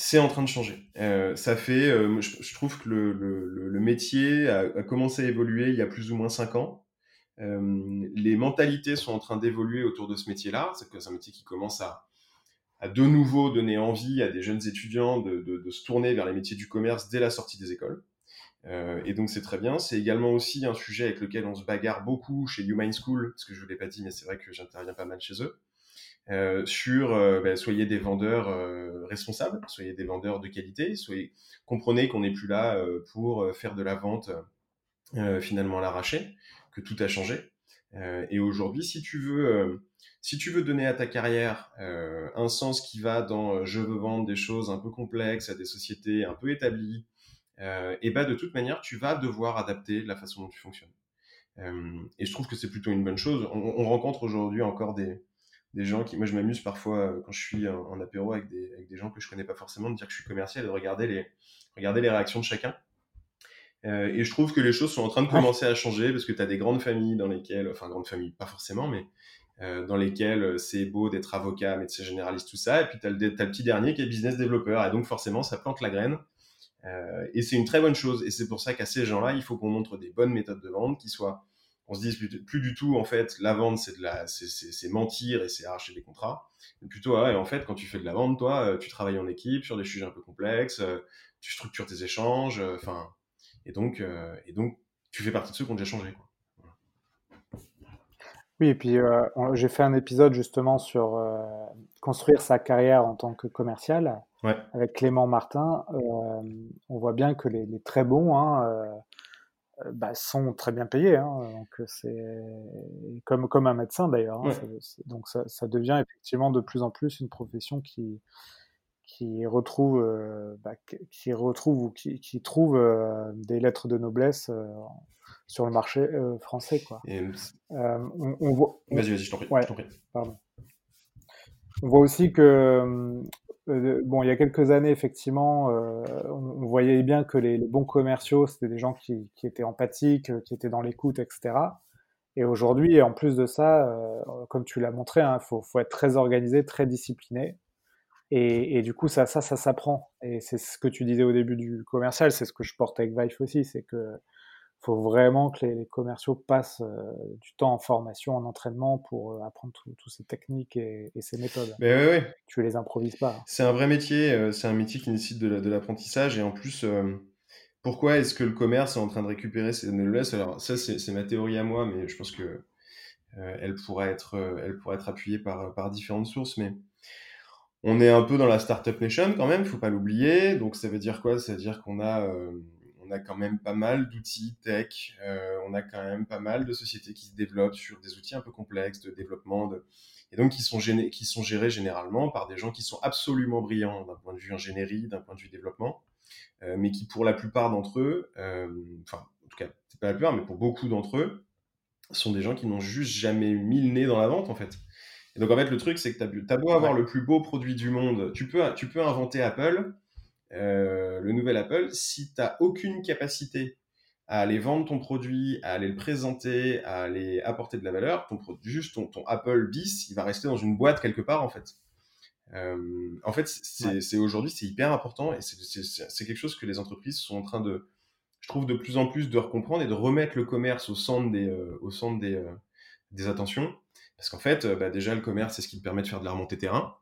[SPEAKER 2] c'est en train de changer. ça fait, je, trouve que le, métier a, commencé à évoluer il y a plus ou moins cinq ans. les mentalités sont en train d'évoluer autour de ce métier-là. C'est un métier qui commence à, de nouveau donner envie à des jeunes étudiants de, de, se tourner vers les métiers du commerce dès la sortie des écoles. Euh, et donc c'est très bien. C'est également aussi un sujet avec lequel on se bagarre beaucoup chez Human School, parce que je vous l'ai pas dit, mais c'est vrai que j'interviens pas mal chez eux. Euh, sur euh, ben, soyez des vendeurs euh, responsables, soyez des vendeurs de qualité, soyez comprenez qu'on n'est plus là euh, pour faire de la vente finalement à l'arraché, que tout a changé. et aujourd'hui, si tu veux si tu veux donner à ta carrière un sens qui va dans je veux vendre des choses un peu complexes à des sociétés un peu établies, et bah de toute manière, tu vas devoir adapter la façon dont tu fonctionnes. Et je trouve que c'est plutôt une bonne chose. On, rencontre aujourd'hui encore des, des gens qui, moi je m'amuse parfois euh, quand je suis en, apéro avec des, avec des, gens que je connais pas forcément, de dire que je suis commercial et de regarder les, regarder les réactions de chacun. Euh, et je trouve que les choses sont en train de commencer à changer parce que tu as des grandes familles dans lesquelles, enfin grandes familles, pas forcément, mais euh, dans lesquelles c'est beau d'être avocat, médecin généraliste, tout ça. Et puis tu as, as, le petit dernier qui est business développeur. Et donc forcément, ça plante la graine. Euh, et c'est une très bonne chose. Et c'est pour ça qu'à ces gens-là, il faut qu'on montre des bonnes méthodes de vente qui soient on se dise plus, du tout en fait la vente c'est de la c'est mentir et c'est arracher des contrats mais plutôt ouais, en fait quand tu fais de la vente toi euh, tu travailles en équipe sur des sujets un peu complexes euh, tu structures tes échanges euh, enfin et donc et donc tu fais partie de ceux qui ont déjà changé quoi.
[SPEAKER 1] Oui, et puis j'ai fait un épisode justement sur construire sa carrière en tant que commercial avec Clément Martin. on voit bien que les, les très bons, hein, bah, sont très bien payés. Hein, donc c'est comme comme un médecin d'ailleurs. Hein, donc ça, ça, devient effectivement de plus en plus une profession qui qui retrouve euh, bah, qui retrouve ou qui, qui trouve euh, des lettres de noblesse sur le marché français quoi.
[SPEAKER 2] on, on voit. Vas-y vas-y je t'en prie.
[SPEAKER 1] Ouais, pardon. On voit aussi que euh, bon, il y a quelques années, effectivement, euh, on, voyait bien que les, bons commerciaux, c'était des gens qui, étaient empathiques, euh, qui étaient dans l'écoute, etc. Et aujourd'hui, en plus de ça, comme tu l'as montré, il hein, faut, être très organisé, très discipliné. Et, du coup, ça, ça, ça s'apprend. Et c'est ce que tu disais au début du commercial, c'est ce que je porte avec Vive aussi, c'est que faut vraiment que les, commerciaux passent euh, du temps en formation, en entraînement pour euh, apprendre toutes ces techniques et, ces méthodes.
[SPEAKER 2] Mais ouais, ouais.
[SPEAKER 1] Tu les improvises pas. Hein.
[SPEAKER 2] C'est un vrai métier, euh, c'est un métier qui nécessite de l'apprentissage et en plus, pourquoi est-ce que le commerce est en train de récupérer ces données Alors ça, c'est ma théorie à moi, mais je pense que elle pourrait être, elle pourrait être appuyée par, par différentes sources, mais on est un peu dans la startup nation quand même, faut pas l'oublier. Donc ça veut dire quoi? Ça veut dire qu'on a on a quand même pas mal d'outils tech, euh, on a quand même pas mal de sociétés qui se développent sur des outils un peu complexes de développement, de... et donc qui sont, qui sont gérés généralement par des gens qui sont absolument brillants d'un point de vue ingénierie, d'un point de vue développement, euh, mais qui pour la plupart d'entre eux, euh, enfin en tout cas c'est pas la plupart, mais pour beaucoup d'entre eux, sont des gens qui n'ont juste jamais mis le nez dans la vente en fait. Et donc en fait le truc c'est que tu as, beau avoir le plus beau produit du monde, tu peux, tu peux inventer Apple, euh, le nouvel Apple, si tu n'as aucune capacité à aller vendre ton produit, à aller le présenter, à aller apporter de la valeur, ton juste ton, Apple bis, il va rester dans une boîte quelque part en fait. Euh, en fait, c'est aujourd'hui c'est hyper important et c'est quelque chose que les entreprises sont en train de, je trouve, de plus en plus de recomprendre et de remettre le commerce au centre des, euh, au centre des, des attentions. Parce qu'en fait, bah, déjà le commerce, c'est ce qui te permet de faire de la remontée terrain.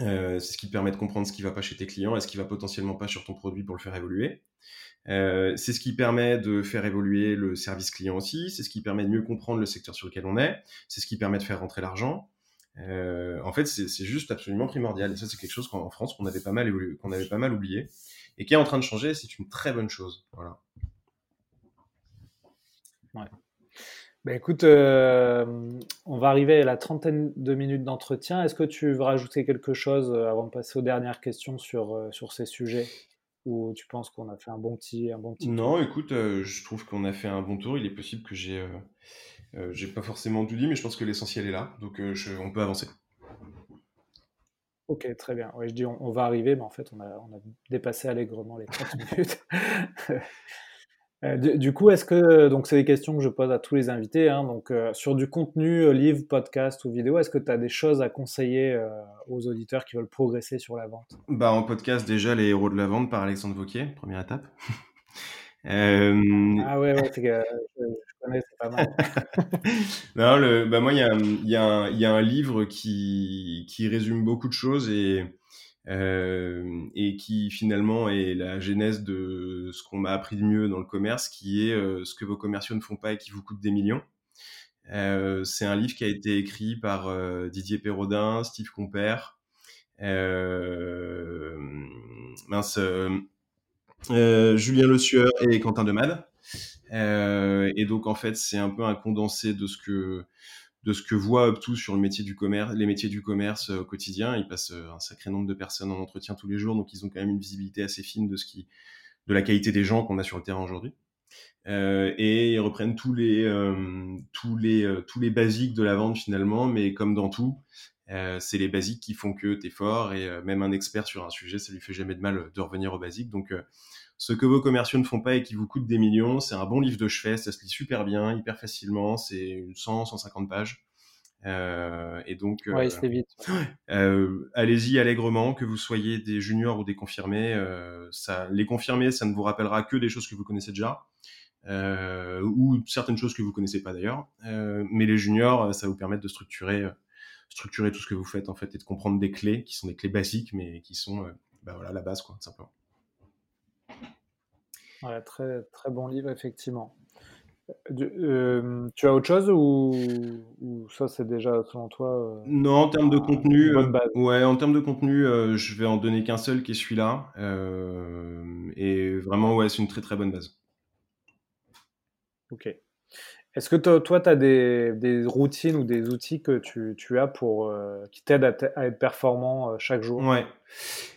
[SPEAKER 2] Euh, c'est ce qui te permet de comprendre ce qui va pas chez tes clients et ce qui va potentiellement pas sur ton produit pour le faire évoluer. Euh, c'est ce qui permet de faire évoluer le service client aussi. C'est ce qui permet de mieux comprendre le secteur sur lequel on est. C'est ce qui permet de faire rentrer l'argent. Euh, en fait, c'est juste absolument primordial. Et ça, c'est quelque chose qu'en France, qu'on avait pas mal qu'on avait pas mal oublié et qui est en train de changer. C'est une très bonne chose. Voilà.
[SPEAKER 1] Ouais. Bah, écoute, euh, on va arriver à la trentaine de minutes d'entretien. Est-ce que tu veux rajouter quelque chose euh, avant de passer aux dernières questions sur, euh, sur ces sujets? Ou tu penses qu'on a fait un bon petit, un bon petit
[SPEAKER 2] Non, écoute, je trouve qu'on a fait un bon tour. Il est possible que j'ai j'ai pas forcément tout dit, mais je pense que l'essentiel est là. Donc on peut avancer.
[SPEAKER 1] Ok, très bien. Ouais, je dis on, va arriver, mais en fait, on a, on a dépassé allègrement les 30 minutes. Euh, du, coup, est-ce que donc c'est des questions que je pose à tous les invités, hein, donc euh, sur du contenu, euh, livre, podcast ou vidéo, est-ce que tu as des choses à conseiller aux auditeurs qui veulent progresser sur la vente?
[SPEAKER 2] Bah en podcast déjà les héros de la vente par Alexandre Vauquier, première étape.
[SPEAKER 1] Ah ouais, ouais, c'est que je, connais, c'est pas mal.
[SPEAKER 2] non, le, bah moi il y a, y, a y a, un livre qui, qui résume beaucoup de choses et euh, et qui finalement est la genèse de ce qu'on m'a appris de mieux dans le commerce, qui est euh, ce que vos commerciaux ne font pas et qui vous coûte des millions. Euh, c'est un livre qui a été écrit par Didier Perrodin, Steve Compère, Julien Le Sueur et Quentin Demade. et donc en fait, c'est un peu un condensé de ce que de ce que voit Upto sur le métier du commerce, les métiers du commerce euh, au quotidien. Ils passent euh, un sacré nombre de personnes en entretien tous les jours, donc ils ont quand même une visibilité assez fine de ce qui, de la qualité des gens qu'on a sur le terrain aujourd'hui. Euh, et ils reprennent tous les tous les tous les basiques de la vente finalement, mais comme dans tout, c'est les basiques qui font que t'es fort et même un expert sur un sujet, ça lui fait jamais de mal de revenir aux basiques. Donc ce que vos commerciaux ne font pas et qui vous coûte des millions, c'est un bon livre de chevet, ça se lit super bien, hyper facilement, c'est 100, 150 pages. Euh, et donc,
[SPEAKER 1] euh, vite.
[SPEAKER 2] Euh, allez-y allègrement, que vous soyez des juniors ou des confirmés. ça, les confirmés, ça ne vous rappellera que des choses que vous connaissez déjà. ou certaines choses que vous connaissez pas d'ailleurs. mais les juniors, ça va vous permettre de structurer, structurer tout ce que vous faites en fait et de comprendre des clés qui sont des clés basiques, mais qui sont bah, voilà, la base, quoi, simplement.
[SPEAKER 1] Très, très bon livre, effectivement. Euh, tu as autre chose ou, ça c'est déjà selon toi
[SPEAKER 2] euh, Non, en termes de contenu, euh, ouais, en termes de contenu, je vais en donner qu'un seul qui est celui-là, et vraiment ouais, c'est une très très bonne base.
[SPEAKER 1] Ok. Est-ce que toi, tu as des, routines ou des outils que tu, as pour, qui t'aident à, être performant chaque jour?
[SPEAKER 2] Ouais.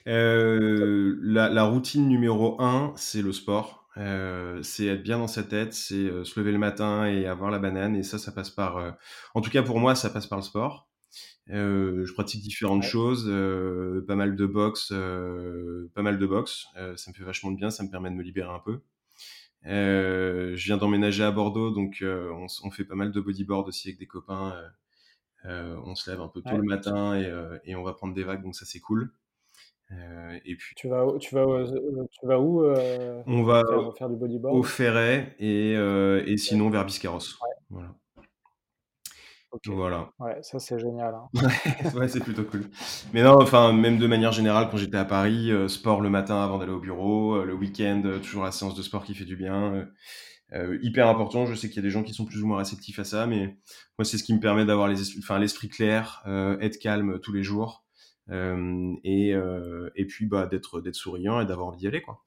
[SPEAKER 2] La, la, routine numéro un, c'est le sport. Euh, c'est être bien dans sa tête, c'est euh, se lever le matin et avoir la banane. Et ça, ça passe par, euh, en tout cas pour moi, ça passe par le sport. je pratique différentes choses, pas mal de boxe, pas mal de boxe. ça me fait vachement de bien, ça me permet de me libérer un peu. Je viens d'emménager à Bordeaux, donc on, on, fait pas mal de bodyboard aussi avec des copains. on se lève un peu tôt le matin et, et, on va prendre des vagues, donc ça c'est cool.
[SPEAKER 1] Euh, et puis tu vas, tu vas, euh, tu vas où euh,
[SPEAKER 2] On va faire, du bodyboard? au Ferret et, et sinon vers Biscarros. Voilà.
[SPEAKER 1] Voilà. Ouais, ça c'est génial. Hein.
[SPEAKER 2] ouais, c'est plutôt cool. Mais non, enfin, même de manière générale, quand j'étais à Paris, sport le matin avant d'aller au bureau, le week-end, toujours la séance de sport qui fait du bien. hyper important. Je sais qu'il y a des gens qui sont plus ou moins réceptifs à ça, mais moi, c'est ce qui me permet d'avoir l'esprit clair, être calme tous les jours. Euh, et, euh, et puis bah, d'être d'être souriant et d'avoir envie d'y aller quoi.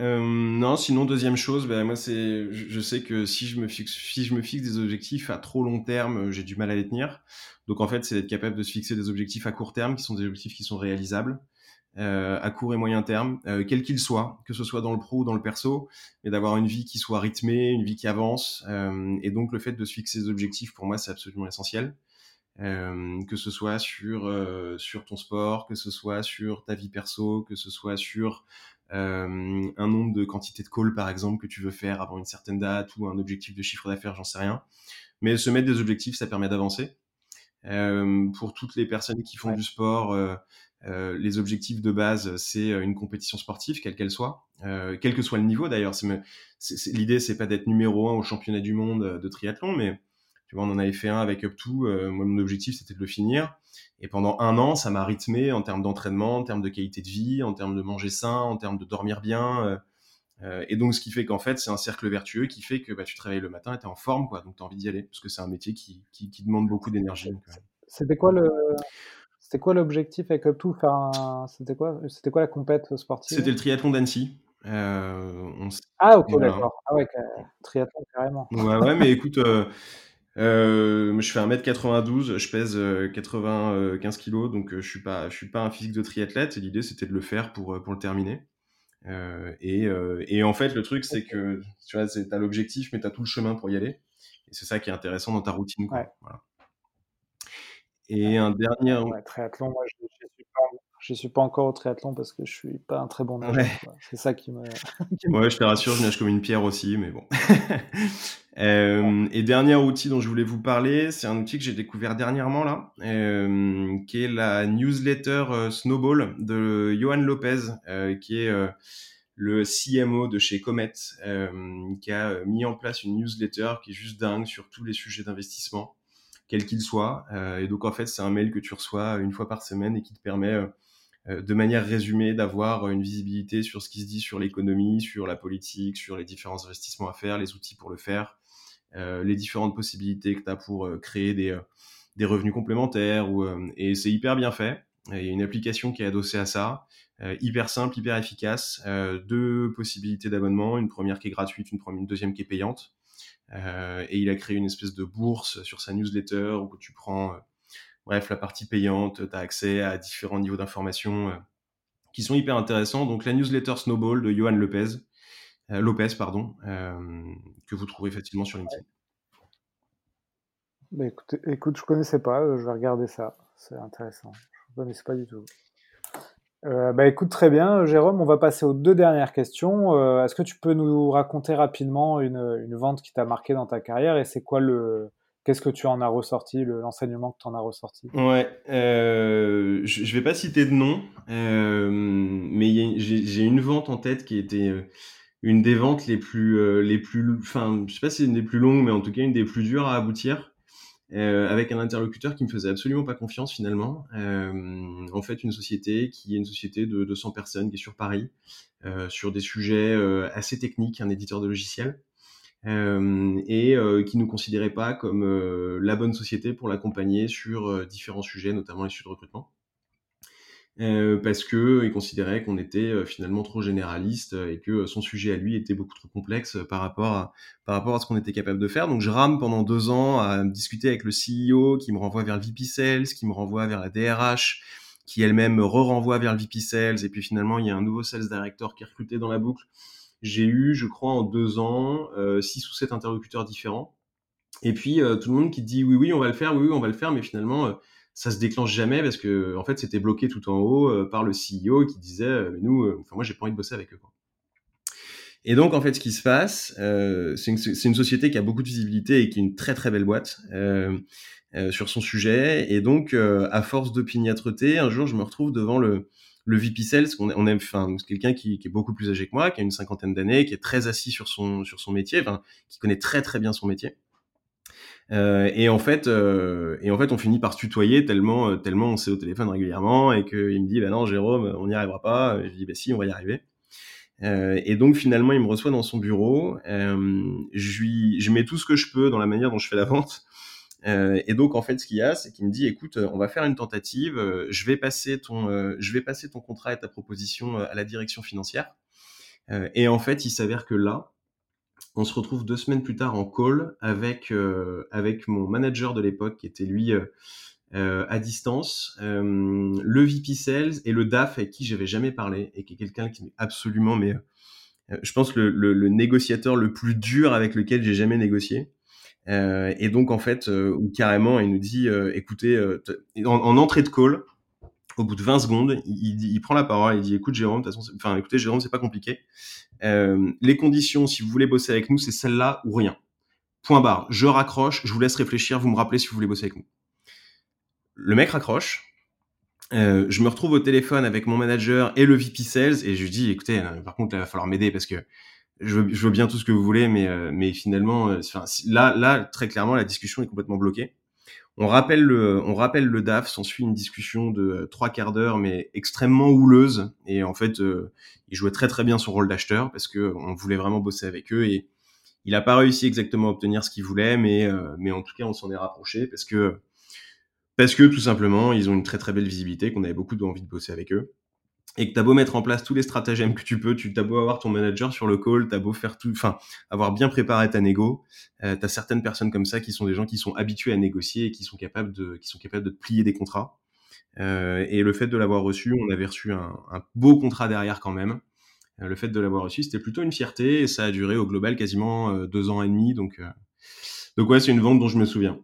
[SPEAKER 2] Euh, non, sinon deuxième chose, ben moi c'est, je, sais que si je me fixe, si je me fixe des objectifs à trop long terme, j'ai du mal à les tenir. Donc en fait, c'est d'être capable de se fixer des objectifs à court terme, qui sont des objectifs qui sont réalisables, euh, à court et moyen terme, euh, quel qu'il soit, que ce soit dans le pro ou dans le perso, mais d'avoir une vie qui soit rythmée, une vie qui avance. et donc le fait de se fixer des objectifs, pour moi, c'est absolument essentiel. Euh, que ce soit sur euh, sur ton sport, que ce soit sur ta vie perso, que ce soit sur euh, un nombre de quantités de calls par exemple que tu veux faire avant une certaine date ou un objectif de chiffre d'affaires, j'en sais rien. Mais se mettre des objectifs, ça permet d'avancer. pour toutes les personnes qui font du sport, les objectifs de base, c'est une compétition sportive, quelle qu'elle soit, quel que soit le niveau d'ailleurs. L'idée, c'est pas d'être numéro un au championnat du monde de triathlon, mais tu vois, on en avait fait un avec Up2. Euh, moi, mon objectif, c'était de le finir. Et pendant un an, ça m'a rythmé en termes d'entraînement, en termes de qualité de vie, en termes de manger sain, en termes de dormir bien. Euh, euh, et donc, ce qui fait qu'en fait, c'est un cercle vertueux qui fait que bah, tu te réveilles le matin et tu es en forme, quoi. Donc, tu as envie d'y aller. Parce que c'est un métier qui, qui, demande beaucoup d'énergie.
[SPEAKER 1] C'était quoi le. C'était quoi l'objectif avec Up2 faire C'était quoi C'était quoi la compète sportive?
[SPEAKER 2] C'était le triathlon d'Annecy.
[SPEAKER 1] Ah ok d'accord. Ah ouais, triathlon carrément.
[SPEAKER 2] Ouais ouais mais écoute, euh, je fais 1m92, je pèse 95 euh, kg, donc euh, je suis pas, je suis pas un physique de triathlète. Et l'idée, c'était de le faire pour pour le terminer. et, et en fait, le truc, c'est que tu vois, t'as l'objectif, mais t'as tout le chemin pour y aller. Et c'est ça qui est intéressant dans ta routine. Quoi. Voilà. Et un dernier.
[SPEAKER 1] Ouais, triathlon, moi, je, je suis pas je suis pas encore au triathlon parce que je suis pas un très bon nageur. C'est ça qui me.
[SPEAKER 2] ouais, je te rassure, je nage comme une pierre aussi, mais bon. euh, et dernier outil dont je voulais vous parler, c'est un outil que j'ai découvert dernièrement là, euh, qui est la newsletter euh, Snowball de Johan Lopez, euh, qui est le CMO de chez Comet, qui a mis en place une newsletter qui est juste dingue sur tous les sujets d'investissement, quels qu'ils soient. et donc en fait, c'est un mail que tu reçois une fois par semaine et qui te permet de manière résumée, d'avoir une visibilité sur ce qui se dit sur l'économie, sur la politique, sur les différents investissements à faire, les outils pour le faire, euh, les différentes possibilités que tu as pour euh, créer des, des revenus complémentaires. Ou, et c'est hyper bien fait. Il y a une application qui est adossée à ça, hyper simple, hyper efficace. deux possibilités d'abonnement, une première qui est gratuite, une, première, une deuxième qui est payante. et il a créé une espèce de bourse sur sa newsletter où tu prends Bref, la partie payante, tu as accès à différents niveaux d'information euh, qui sont hyper intéressants. Donc la newsletter Snowball de Johan Lopez, euh, Lopez pardon, euh, que vous trouvez facilement sur LinkedIn.
[SPEAKER 1] Bah, écoute, écoute, je connaissais pas, je vais regarder ça. C'est intéressant. Je ne connaissais pas du tout. bah écoute, très bien, Jérôme, on va passer aux deux dernières questions. Est-ce que tu peux nous raconter rapidement une vente qui t'a marqué dans ta carrière et c'est quoi le, Qu'est-ce que tu en as ressorti, l'enseignement que tu en as ressorti?
[SPEAKER 2] Ouais, euh, je, ne vais pas citer de nom, euh, mais j'ai une vente en tête qui était euh, une des ventes les plus, les plus, enfin, je sais pas si c'est une des plus longues, mais en tout cas une des plus dures à aboutir. Avec un interlocuteur qui me faisait absolument pas confiance finalement. En fait, une société qui est une société de 200 personnes qui est sur Paris, sur des sujets assez techniques, un éditeur de logiciels, et qui nous considérait pas comme la bonne société pour l'accompagner sur différents sujets, notamment les sujets de recrutement. Euh, parce que il considérait qu'on était euh, finalement trop généraliste euh, et que son sujet à lui était beaucoup trop complexe par rapport à par rapport à ce qu'on était capable de faire. Donc je rame pendant deux ans à discuter avec le CEO qui me renvoie vers le VP Sales, qui me renvoie vers la DRH, qui elle-même me re-renvoie vers le VP Sales et puis finalement il y a un nouveau Sales Director qui est recruté dans la boucle. J'ai eu, je crois, en deux ans, six ou sept interlocuteurs différents. Et puis tout le monde qui dit oui oui on va le faire, oui oui on va le faire, mais finalement ça se déclenche jamais parce que en fait c'était bloqué tout en haut euh, par le CEO qui disait euh, mais nous euh, enfin moi j'ai pas envie de bosser avec eux. Et donc en fait ce qui se passe c'est une, société qui a beaucoup de visibilité et qui est une très très belle boîte sur son sujet et donc à force d'opiniâtreté un jour je me retrouve devant le le VP Sales, on, aime, enfin, quelqu'un qui, qui, est beaucoup plus âgé que moi, qui a une cinquantaine d'années, qui est très assis sur son sur son métier, enfin, qui connaît très très bien son métier. Euh, et en fait, euh, et en fait, on finit par tutoyer tellement, euh, tellement on s'est au téléphone régulièrement et qu'il me dit, bah non, Jérôme, on n'y arrivera pas. Et je dis, bah si, on va y arriver. Euh, et donc finalement, il me reçoit dans son bureau. je lui, je mets tout ce que je peux dans la manière dont je fais la vente. Et donc en fait, ce qu'il y a, c'est qu'il me dit, écoute, on va faire une tentative. je vais passer ton, je vais passer ton contrat et ta proposition à la direction financière. et en fait, il s'avère que là, on se retrouve deux semaines plus tard en call avec euh, avec mon manager de l'époque qui était lui euh, euh, à distance, le VP Sales et le DAF avec qui j'avais jamais parlé et qui est quelqu'un qui est absolument mais je pense le, le, négociateur le plus dur avec lequel j'ai jamais négocié. Et donc en fait, où carrément il nous dit, écoutez, en, en, entrée de call, au bout de 20 secondes, il, prend la parole, il dit écoute Jérôme, de toute enfin écoutez Jérôme, c'est pas compliqué. Euh, les conditions, si vous voulez bosser avec nous, c'est celle-là ou rien. Point barre. Je raccroche, je vous laisse réfléchir, vous me rappelez si vous voulez bosser avec nous. Le mec raccroche. Euh, je me retrouve au téléphone avec mon manager et le VP Sales et je lui dis écoutez, euh, par contre, il va falloir m'aider parce que je veux, je veux, bien tout ce que vous voulez, mais, euh, mais finalement, euh, là, là, très clairement, la discussion est complètement bloquée. On rappelle le, on rappelle le DAF, s'ensuit une discussion de euh, trois quarts d'heure, mais extrêmement houleuse. Et en fait, euh, il jouait très très bien son rôle d'acheteur parce que on voulait vraiment bosser avec eux. Et il n'a pas réussi exactement à obtenir ce qu'il voulait, mais mais en tout cas, on s'en est rapproché parce que parce que tout simplement, ils ont une très très belle visibilité, qu'on avait beaucoup envie de bosser avec eux et que t'as beau mettre en place tous les stratagèmes que tu peux, tu t'as beau avoir ton manager sur le call, t'as beau faire tout, enfin avoir bien préparé ta négo, euh, t'as certaines personnes comme ça qui sont des gens qui sont habitués à négocier et qui sont capables de, qui sont capables de plier des contrats. Euh, et le fait de l'avoir reçu, on avait reçu un, beau contrat derrière quand même. Euh, le fait de l'avoir reçu, c'était plutôt une fierté et ça a duré au global quasiment euh, deux ans et demi. Donc, euh, donc ouais, c'est une vente dont je me souviens.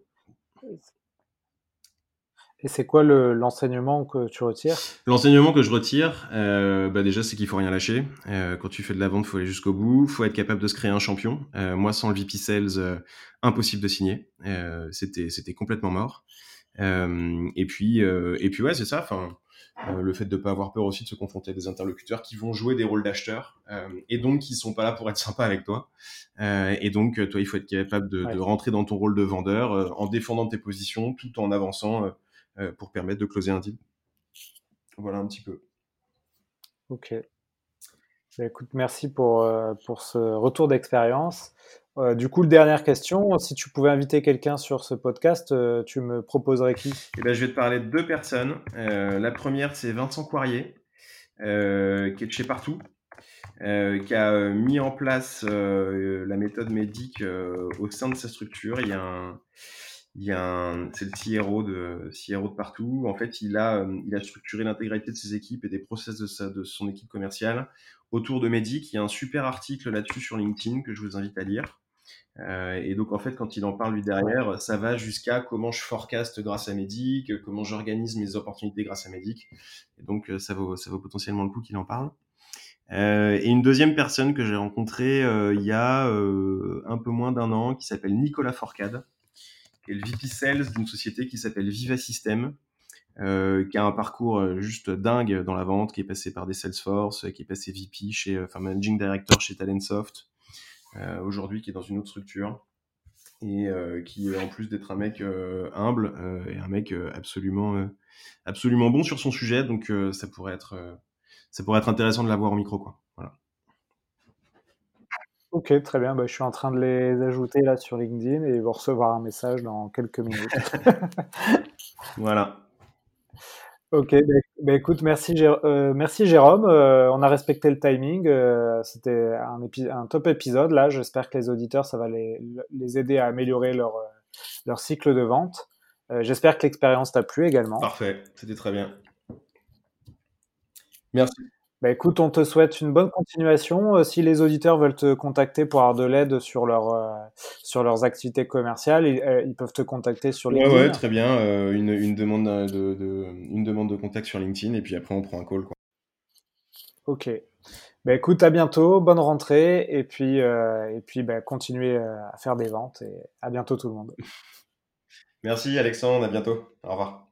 [SPEAKER 1] Et c'est quoi l'enseignement que tu retires?
[SPEAKER 2] L'enseignement que je retire, euh, bah déjà, c'est qu'il faut rien lâcher. Euh, quand tu fais de la vente, faut aller jusqu'au bout. faut être capable de se créer un champion. Euh, moi, sans le VP Sales, euh, impossible de signer. Euh, c'était c'était complètement mort. Euh, et puis et puis ouais, c'est ça. Enfin, le fait de pas avoir peur aussi de se confronter à des interlocuteurs qui vont jouer des rôles d'acheteurs et donc qui sont pas là pour être sympa avec toi. et donc, toi, il faut être capable de, ouais. de rentrer dans ton rôle de vendeur en défendant tes positions tout en avançant euh, pour permettre de closer un deal. Voilà un petit peu.
[SPEAKER 1] Ok. Bah, écoute, merci pour, euh, pour ce retour d'expérience. Euh, du coup, dernière question, si tu pouvais inviter quelqu'un sur ce podcast, euh, tu me proposerais qui?
[SPEAKER 2] Eh ben, Je vais te parler de deux personnes. Euh, la première, c'est Vincent Coirier, qui est de chez Partout, qui a mis en place la méthode médic au sein de sa structure. Il y a un, il y a un, c'est le CRO de, CRO de partout. En fait, il a, euh, il a structuré l'intégralité de ses équipes et des process de, sa, de son équipe commerciale autour de Medic. Il y a un super article là-dessus sur LinkedIn que je vous invite à lire. Euh, et donc, en fait, quand il en parle lui derrière, ça va jusqu'à comment je forecast grâce à Medic, comment j'organise mes opportunités grâce à Medic. Et donc, euh, ça vaut, ça vaut potentiellement le coup qu'il en parle. Euh, et une deuxième personne que j'ai rencontrée euh, il y a euh, un peu moins d'un an, qui s'appelle Nicolas Forcade, qui le VP Sales d'une société qui s'appelle Viva System, qui a un parcours juste dingue dans la vente, qui est passé par des Salesforce, qui est passé VP chez, enfin Managing Director chez Talentsoft, aujourd'hui qui est dans une autre structure et qui en plus d'être un mec humble est un mec absolument absolument bon sur son sujet. Donc ça pourrait être ça pourrait être intéressant de l'avoir au micro quoi. Voilà
[SPEAKER 1] Ok, très bien. Bah, je suis en train de les ajouter là sur LinkedIn et ils vont recevoir un message dans quelques minutes.
[SPEAKER 2] voilà.
[SPEAKER 1] Ok, bah, bah, écoute, merci, euh, merci Jérôme. Euh, on a respecté le timing. Euh, c'était un, un, top épisode là. J'espère que les auditeurs, ça va les, les aider à améliorer leur, leur cycle de vente. J'espère que l'expérience t'a plu également.
[SPEAKER 2] Parfait, c'était très bien. Merci.
[SPEAKER 1] Bah, écoute, on te souhaite une bonne continuation. Euh, si les auditeurs veulent te contacter pour avoir de l'aide sur, leur, euh, sur leurs activités commerciales, ils, euh, peuvent te contacter sur
[SPEAKER 2] LinkedIn. Ouais, ouais très bien. une, une, demande de, de, une demande de contact sur LinkedIn et puis après on prend un call. Quoi.
[SPEAKER 1] Ok. Bah, écoute, à bientôt, bonne rentrée et puis, et puis bah, continuez à faire des ventes et à bientôt tout le monde.
[SPEAKER 2] Merci Alexandre, à bientôt. Au revoir.